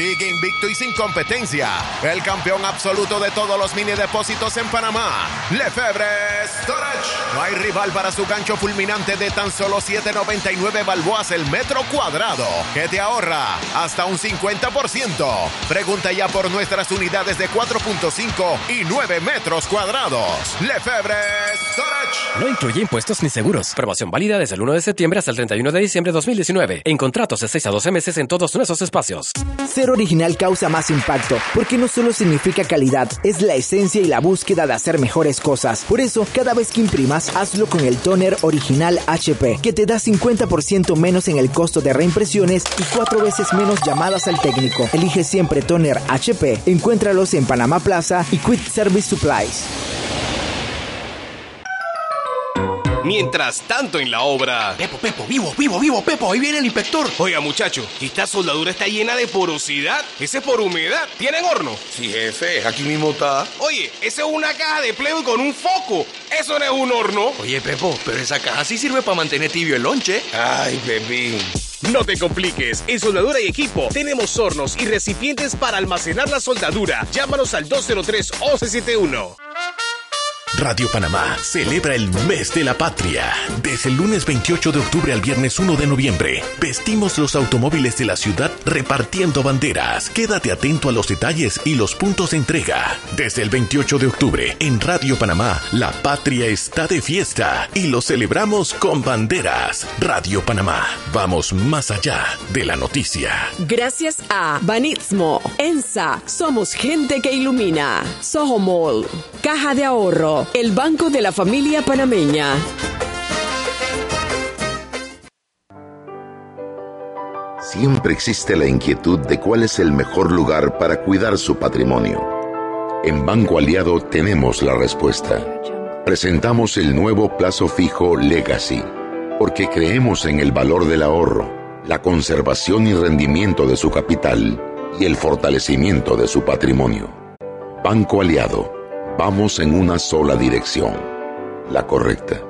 Sigue invicto y sin competencia. El campeón absoluto de todos los mini depósitos en Panamá, Lefebvre Storage. No hay rival para su gancho fulminante de tan solo 7.99 balboas el metro cuadrado, que te ahorra hasta un 50%. Pregunta ya por nuestras unidades de 4.5 y 9 metros cuadrados. Lefebvre Storage.
No incluye impuestos ni seguros. Promoción válida desde el 1 de septiembre hasta el 31 de diciembre de 2019. En contratos de 6 a 12 meses en todos nuestros espacios.
Original causa más impacto, porque no solo significa calidad, es la esencia y la búsqueda de hacer mejores cosas. Por eso, cada vez que imprimas, hazlo con el toner original HP, que te da 50% menos en el costo de reimpresiones y cuatro veces menos llamadas al técnico. Elige siempre toner HP. Encuéntralos en Panamá Plaza y Quick Service Supplies.
Mientras tanto en la obra.
Pepo, Pepo, vivo, vivo, vivo, Pepo, ahí viene el inspector.
Oiga, muchacho, esta soldadura está llena de porosidad. Ese es por humedad. ¿Tienen horno?
Sí, jefe, aquí mismo está.
Oye, esa es una caja de plego con un foco. Eso no es un horno.
Oye, Pepo, pero esa caja sí sirve para mantener tibio el lonche.
Ay, Pepín.
No te compliques, en Soldadura y Equipo tenemos hornos y recipientes para almacenar la soldadura. Llámanos al 203-1171.
Radio Panamá celebra el mes de la patria. Desde el lunes 28 de octubre al viernes 1 de noviembre, vestimos los automóviles de la ciudad repartiendo banderas. Quédate atento a los detalles y los puntos de entrega. Desde el 28 de octubre, en Radio Panamá, la patria está de fiesta y lo celebramos con banderas. Radio Panamá, vamos más allá de la noticia.
Gracias a Banismo, ENSA, somos gente que ilumina. Soho Mall, Caja de Ahorro, el banco de la familia panameña.
Siempre existe la inquietud de cuál es el mejor lugar para cuidar su patrimonio. En Banco Aliado tenemos la respuesta. Presentamos el nuevo plazo fijo Legacy, porque creemos en el valor del ahorro, la conservación y rendimiento de su capital y el fortalecimiento de su patrimonio. Banco Aliado, vamos en una sola dirección, la correcta.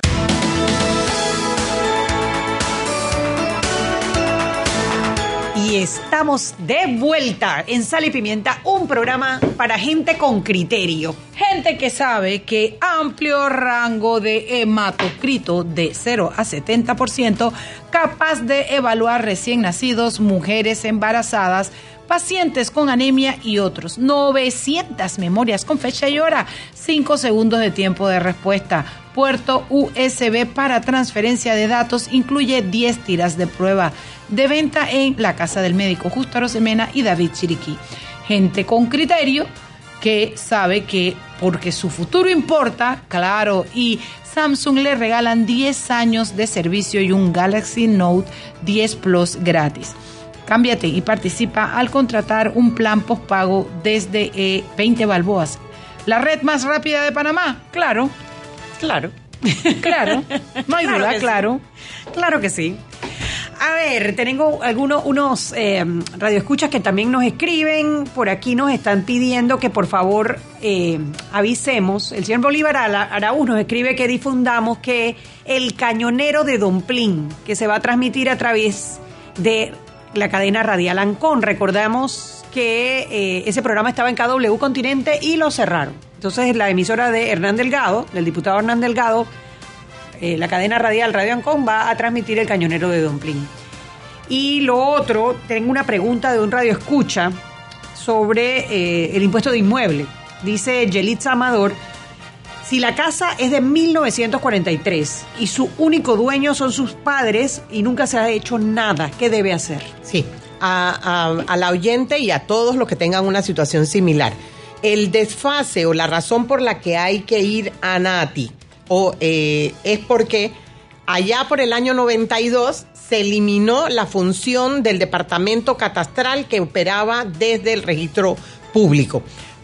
Estamos de vuelta en Sal y Pimienta, un programa para gente con criterio.
Gente que sabe que amplio rango de hematocrito de 0 a 70%, capaz de evaluar recién nacidos, mujeres embarazadas, pacientes con anemia y otros. 900 memorias con fecha y hora, 5 segundos de tiempo de respuesta. Puerto USB para transferencia de datos incluye 10 tiras de prueba de venta en la Casa del Médico Justo Arosemena y David Chiriquí. Gente con criterio que sabe que porque su futuro importa, claro, y Samsung le regalan 10 años de servicio y un Galaxy Note 10 Plus gratis. Cámbiate y participa al contratar un plan postpago desde eh, 20 balboas La red más rápida de Panamá, claro.
Claro. [laughs]
Claro. No hay
Claro
duda,
sí.
claro.
Claro que sí. A ver, tengo algunos unos eh, radioescuchas que también nos escriben. Por aquí nos están pidiendo que por favor eh, avisemos. El señor Bolívar Ara- Araúz nos escribe que difundamos que el cañonero de Don Plin, que se va a transmitir a través de la cadena radial Ancon. Recordamos que eh, ese programa estaba en KW Continente y lo cerraron. Entonces la emisora de Hernán Delgado, del diputado Hernán Delgado, eh, la cadena radial Radio Ancon va a transmitir el cañonero de Don Plin. Y lo otro, tengo una pregunta de un radio escucha sobre eh, el impuesto de inmueble. Dice Yelitza Amador, si la casa es de 1943 y su único dueño son sus padres y nunca se ha hecho nada, ¿qué debe hacer?
Sí, a, la oyente y a todos los que tengan una situación similar. El desfase o la razón por la que hay que ir a Nati o, eh, es porque allá por el año 92 se eliminó la función del departamento catastral que operaba desde el registro público.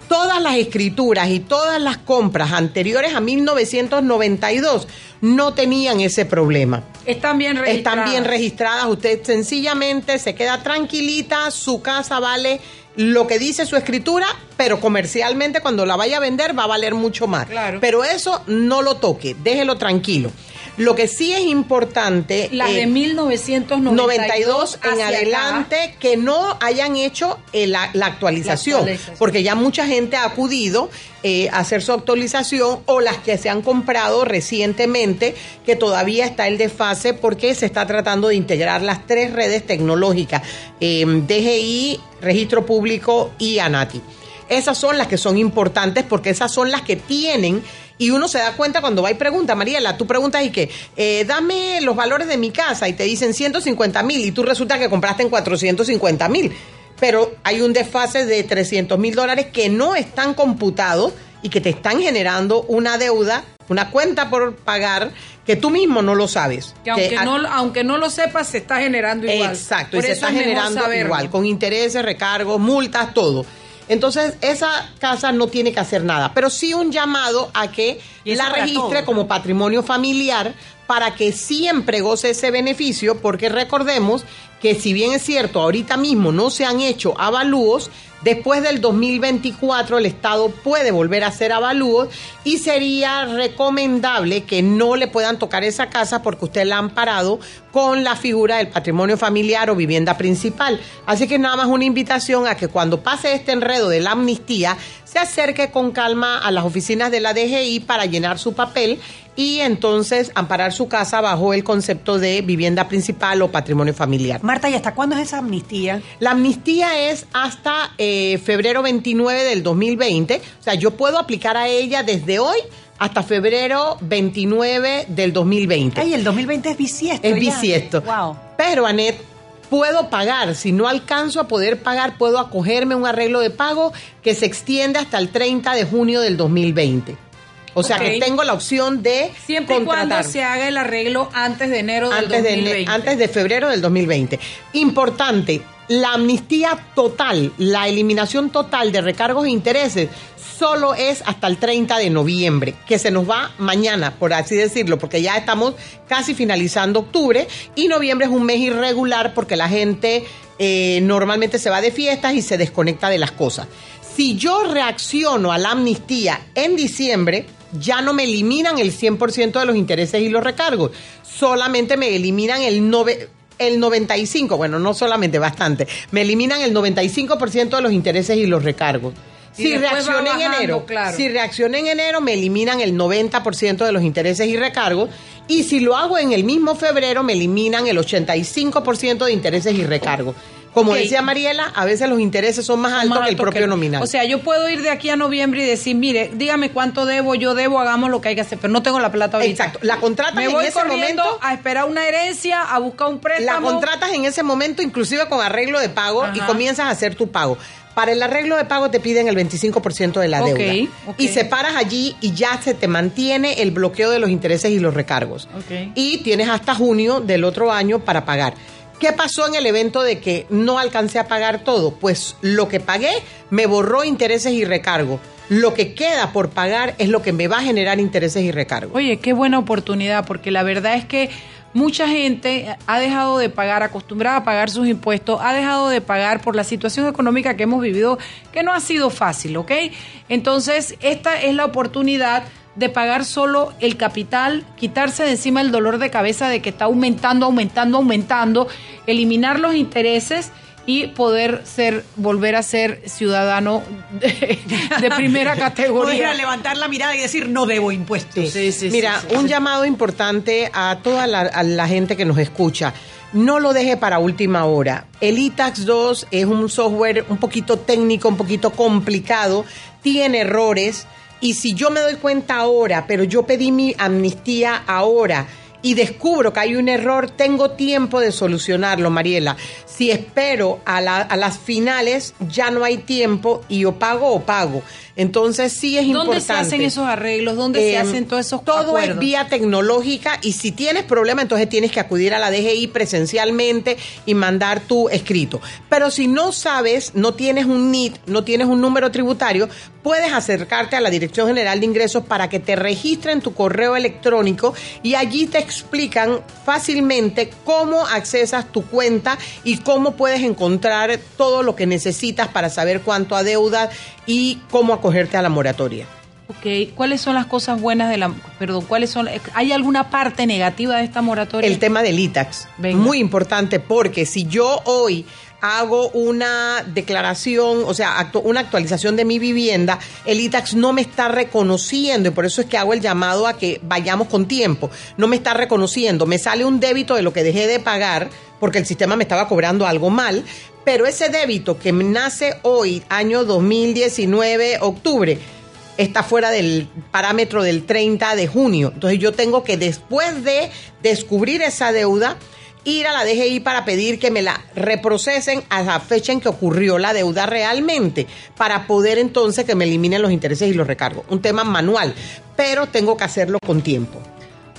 Todas las escrituras y todas las compras anteriores a 1992 no tenían ese problema.
Están bien registradas.
Están bien registradas. Usted sencillamente se queda tranquilita, su casa vale lo que dice su escritura, pero comercialmente cuando la vaya a vender va a valer mucho más.
Claro.
Pero eso no lo toque, déjelo tranquilo. Lo que sí es importante...
Las
eh,
de 1992
92 en adelante que no hayan hecho eh, la, la actualización,
La actualización.
porque ya mucha gente ha acudido eh, a hacer su actualización o las que se han comprado recientemente, que todavía está el desfase porque se está tratando de integrar las tres redes tecnológicas, eh, DGI, Registro Público y ANATI. Esas son las que son importantes porque esas son las que tienen y uno se da cuenta cuando va y pregunta, Mariela, tú preguntas y que, eh, dame los valores de mi casa y te dicen 150 mil y tú resulta que compraste en 450 mil. Pero hay un desfase de 300 mil dólares que no están computados y que te están generando una deuda, una cuenta por pagar que tú mismo no lo sabes.
Que aunque,
Que
no, aunque no lo sepas, se está generando igual.
Exacto,
Por
y se está generando
saberlo.
igual, con intereses, recargos, multas, todo. Entonces, esa casa no tiene que hacer nada, pero sí un llamado a que la registre
todo.
como patrimonio familiar para que siempre goce ese beneficio, porque recordemos que si bien es cierto, ahorita mismo no se han hecho avalúos, después del 2024 el Estado puede volver a hacer avalúos y sería recomendable que no le puedan tocar esa casa porque usted la han parado con la figura del patrimonio familiar o vivienda principal. Así que nada más una invitación a que cuando pase este enredo de la amnistía, se acerque con calma a las oficinas de la DGI para llenar su papel y entonces amparar su casa bajo el concepto de vivienda principal o patrimonio familiar.
Marta, ¿y hasta cuándo es esa amnistía?
La amnistía es hasta eh, febrero 29 del 2020. O sea, yo puedo aplicar a ella desde hoy hasta febrero 29 del 2020.
Ay, el 2020 es bisiesto.
Es
ya.
bisiesto.
Wow.
Pero, Anet, puedo pagar. Si no alcanzo a poder pagar, puedo acogerme a un arreglo de pago que se extiende hasta el 30 de junio del 2020. O sea que tengo la opción de
Siempre y cuando se haga el arreglo antes de enero del
antes de,
2020.
antes de febrero del 2020. Importante, la amnistía total, la eliminación total de recargos e intereses solo es hasta el 30 de noviembre, que se nos va mañana, por así decirlo, porque ya estamos casi finalizando octubre y noviembre es un mes irregular porque la gente eh, normalmente se va de fiestas y se desconecta de las cosas. Si yo reacciono a la amnistía en diciembre, ya no me eliminan el 100% de los intereses y los recargos, solamente me eliminan el, nove- el 95%, bueno, no solamente, bastante, me eliminan el 95% de los intereses y los recargos.
Y
Si reaccioné en enero,
claro.
si reaccioné en enero, me eliminan el 90% de los intereses y recargos. Y si lo hago en el mismo febrero, me eliminan el 85% de intereses y recargos. Como decía Mariela, a veces los intereses son más altos
más
que el propio
que-
nominal.
O sea, yo puedo ir de aquí a noviembre y decir, mire, dígame cuánto debo, yo debo, hagamos lo que hay que hacer, pero no tengo la plata ahorita.
Exacto. La contratas
Me
en
voy
ese
corriendo
momento.
a esperar una herencia, a buscar un
La
préstamo.
contratas en ese momento, inclusive con arreglo de pago, y comienzas a hacer tu pago. Para el arreglo de pago te piden el 25% de la deuda.
ok.
Y separas allí y ya se te mantiene el bloqueo de los intereses y los recargos.
Ok.
Y tienes hasta junio del otro año para pagar. ¿Qué pasó en el evento de que no alcancé a pagar todo? Pues lo que pagué me borró intereses y recargos. lo que queda por pagar es lo que me va a generar intereses y recargos.
Oye, qué buena oportunidad, porque la verdad es que mucha gente ha dejado de pagar, acostumbrada a pagar sus impuestos, ha dejado de pagar por la situación económica que hemos vivido, que no ha sido fácil, ¿ok? Entonces, esta es la oportunidad de pagar solo el capital, quitarse de encima el dolor de cabeza de que está aumentando, aumentando, aumentando, eliminar los intereses y poder ser, volver a ser ciudadano de, [laughs] de primera categoría.
Poder levantar la mirada y decir, no debo impuestos.
Sí, sí, Mira, un llamado importante a toda la, a la gente que nos escucha. No lo deje para última hora. El ITAX 2 es un software un poquito técnico, un poquito complicado, tiene errores y si yo me doy cuenta ahora, pero yo pedí mi amnistía ahora, y descubro que hay un error, tengo tiempo de solucionarlo, Mariela. Si espero a, la, a las finales, ya no hay tiempo y o pago o pago. Entonces sí es importante.
¿Dónde se hacen esos arreglos? ¿Dónde se
Eh,
hacen todos esos
Todo
acuerdos?
es vía tecnológica y si tienes problema, entonces tienes que acudir a la DGI presencialmente y mandar tu escrito. Pero si no sabes, no tienes un NIT, no tienes un número tributario, puedes acercarte a la Dirección General de Ingresos para que te registren tu correo electrónico y allí te explican fácilmente cómo accesas tu cuenta y cómo puedes encontrar todo lo que necesitas para saber cuánto adeudas y cómo acogerte a la moratoria.
Ok, ¿cuáles son las cosas buenas de la... Perdón, ¿cuáles son... ¿Hay alguna parte negativa de esta moratoria?
El tema del ITAX. Muy importante porque si yo hoy hago una declaración, o sea, actu- una actualización de mi vivienda, el ITAX no me está reconociendo y por eso es que hago el llamado a que vayamos con tiempo. No me está reconociendo, me sale un débito de lo que dejé de pagar porque el sistema me estaba cobrando algo mal, pero ese débito que nace hoy, año 2019, octubre, está fuera del parámetro del 30 de junio. Entonces yo tengo que después de descubrir esa deuda, ir a la DGI para pedir que me la reprocesen a la fecha en que ocurrió la deuda realmente, para poder entonces que me eliminen los intereses y los recargos. Un tema manual, pero tengo que hacerlo con tiempo.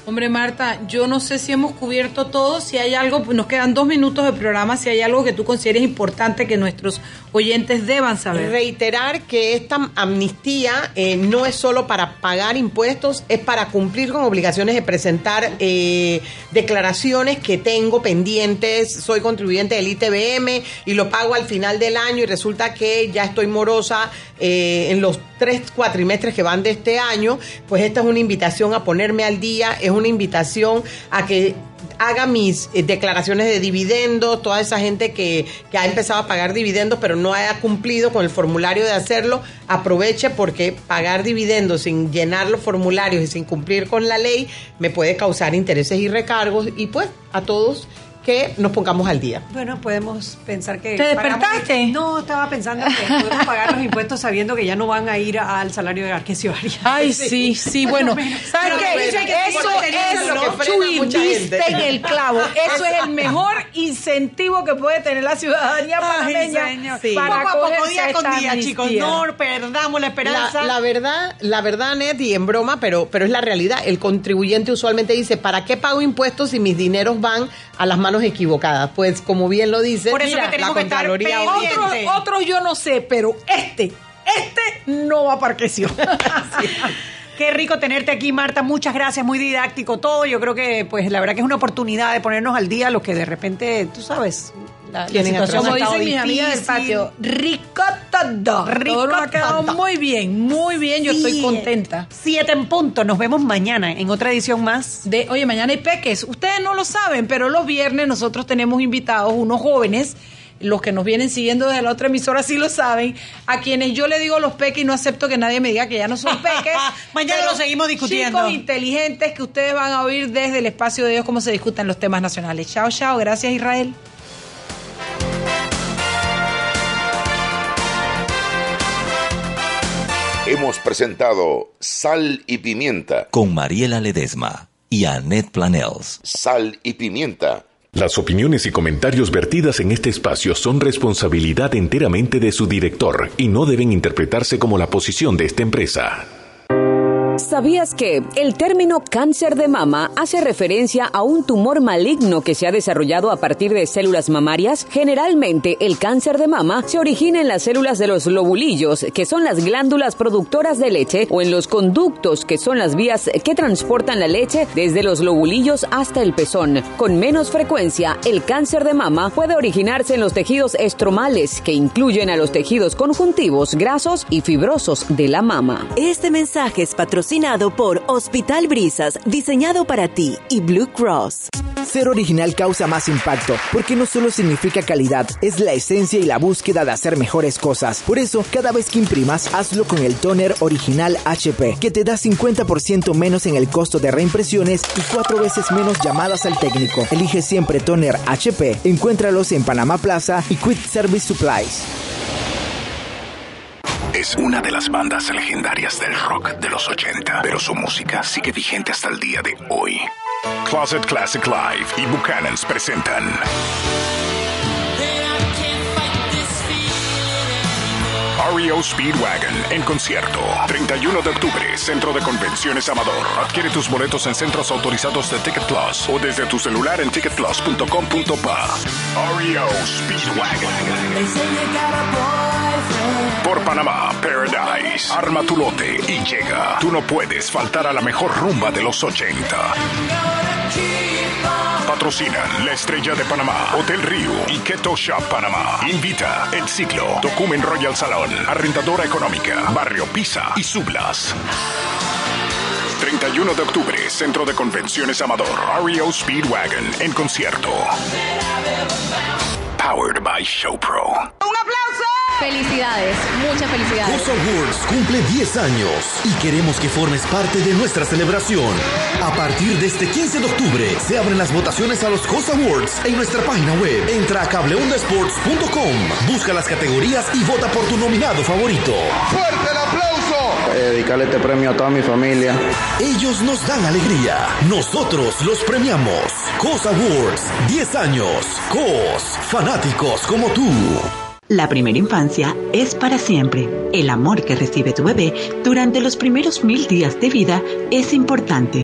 Hombre, Marta, yo no sé si hemos cubierto todo, si hay algo, nos quedan dos minutos de programa, si hay algo que tú consideres importante que nuestros oyentes deban saber.
Reiterar que esta amnistía eh, no es solo para pagar impuestos, es para cumplir con obligaciones de presentar eh, declaraciones que tengo pendientes. Soy contribuyente del ITBM y lo pago al final del año y resulta que ya estoy morosa eh, en los tres cuatrimestres que van de este año. Pues esta es una invitación a ponerme al día, una invitación a que haga mis eh, declaraciones de dividendos, toda esa gente que, que ha empezado a pagar dividendos pero no haya cumplido con el formulario de hacerlo, aproveche porque pagar dividendos sin llenar los formularios y sin cumplir con la ley me puede causar intereses y recargos y pues a todos que nos pongamos al día.
Bueno, podemos pensar que...
¿Te
pagamos-
despertaste?
No, estaba pensando que podemos pagar los impuestos sabiendo que ya no van a ir al salario de Arquesio Arias.
Ay, [laughs] sí, sí, bueno, ¿sabes qué? Eso es, Chuy, diste en el clavo. Eso es el mejor incentivo que puede tener la ciudadanía panameña
señor.
para
Poco a poco, día con día, chicos. No perdamos la esperanza.
La, la verdad, la verdad, Net, y en broma, pero, pero es la realidad. El contribuyente usualmente dice, ¿para qué pago impuestos si mis dineros van a las manos equivocadas? Pues como bien lo dice,
Por eso
mira,
que tenemos
la
que estar.
Otros, otros yo no sé, pero este, este no va a. [laughs]
Qué rico tenerte aquí, Marta. Muchas gracias, muy didáctico todo. Yo creo que, pues, la verdad que es una oportunidad de ponernos al día los que de repente, tú sabes, la, la
Tienen
situación
Como dicen mis amigas del patio, rico todo. Todo nos ha quedado muy bien, muy bien. Yo estoy contenta.
Siete en punto. Nos vemos mañana en otra edición más.
De, oye, mañana hay peques. Ustedes no lo saben, pero los viernes nosotros tenemos invitados unos jóvenes. Los que nos vienen siguiendo desde la otra emisora sí lo saben. A quienes yo le digo los peques y no acepto que nadie me diga que ya no son peques. [laughs]
Mañana lo seguimos discutiendo.
Chicos inteligentes que ustedes van a oír desde el espacio de Dios cómo se discuten los temas nacionales. Chao, chao. Gracias, Israel.
Hemos presentado Sal y Pimienta.
Con Mariela Ledesma y Annette Planels.
Sal y Pimienta.
Las opiniones y comentarios vertidas en este espacio son responsabilidad enteramente de su director y no deben interpretarse como la posición de esta empresa.
¿Sabías que el término cáncer de mama hace referencia a un tumor maligno que se ha desarrollado a partir de células mamarias? Generalmente, el cáncer de mama se origina en las células de los lobulillos, que son las glándulas productoras de leche, o en los conductos, que son las vías que transportan la leche desde los lobulillos hasta el pezón. Con menos frecuencia, el cáncer de mama puede originarse en los tejidos estromales, que incluyen a los tejidos conjuntivos, grasos y fibrosos de la mama.
Este mensaje es patrocinado por Hospital Brisas, diseñado para ti, y Blue Cross.
Ser original causa más impacto, porque no solo significa calidad, es la esencia y la búsqueda de hacer mejores cosas. Por eso, cada vez que imprimas, hazlo con el toner original HP, que te da 50% menos en el costo de reimpresiones y cuatro veces menos llamadas al técnico. Elige siempre toner HP. Encuéntralos en Panamá Plaza y Quick Service Supplies.
Es una de las bandas legendarias del rock de los 80, pero su música sigue vigente hasta el día de hoy. Closet Classic Live y Buchanan's presentan REO Speedwagon en concierto. 31 de octubre, Centro de Convenciones Amador. Adquiere tus boletos en centros autorizados de Ticket Plus o desde tu celular en ticketplus.com.pa. REO Speedwagon. Por Panamá, Paradise. Arma tu lote y llega. Tú no puedes faltar a la mejor rumba de los 80. Patrocinan La Estrella de Panamá, Hotel Río y Keto Shop Panamá. Invita El Ciclo, Document Royal Salón, Arrendadora Económica, Barrio Pisa y Sublas. 31 de octubre, Centro de Convenciones Amador, REO Speedwagon en concierto. Powered by ShowPro.
¡Un aplauso!
Felicidades, muchas felicidades.
Cosa Awards cumple 10 años y queremos que formes parte de nuestra celebración. A partir de este 15 de octubre se abren las votaciones a los Cosa Awards en nuestra página web. Entra a cableondasports.com, busca las categorías y vota por tu nominado favorito.
¡Fuerte el aplauso!
Dedicarle este premio a toda mi familia.
Ellos nos dan alegría, nosotros los premiamos. Cosa Awards, 10 años. COS, fanáticos como tú.
La primera infancia es para siempre. El amor que recibe tu bebé durante los primeros mil días de vida es importante.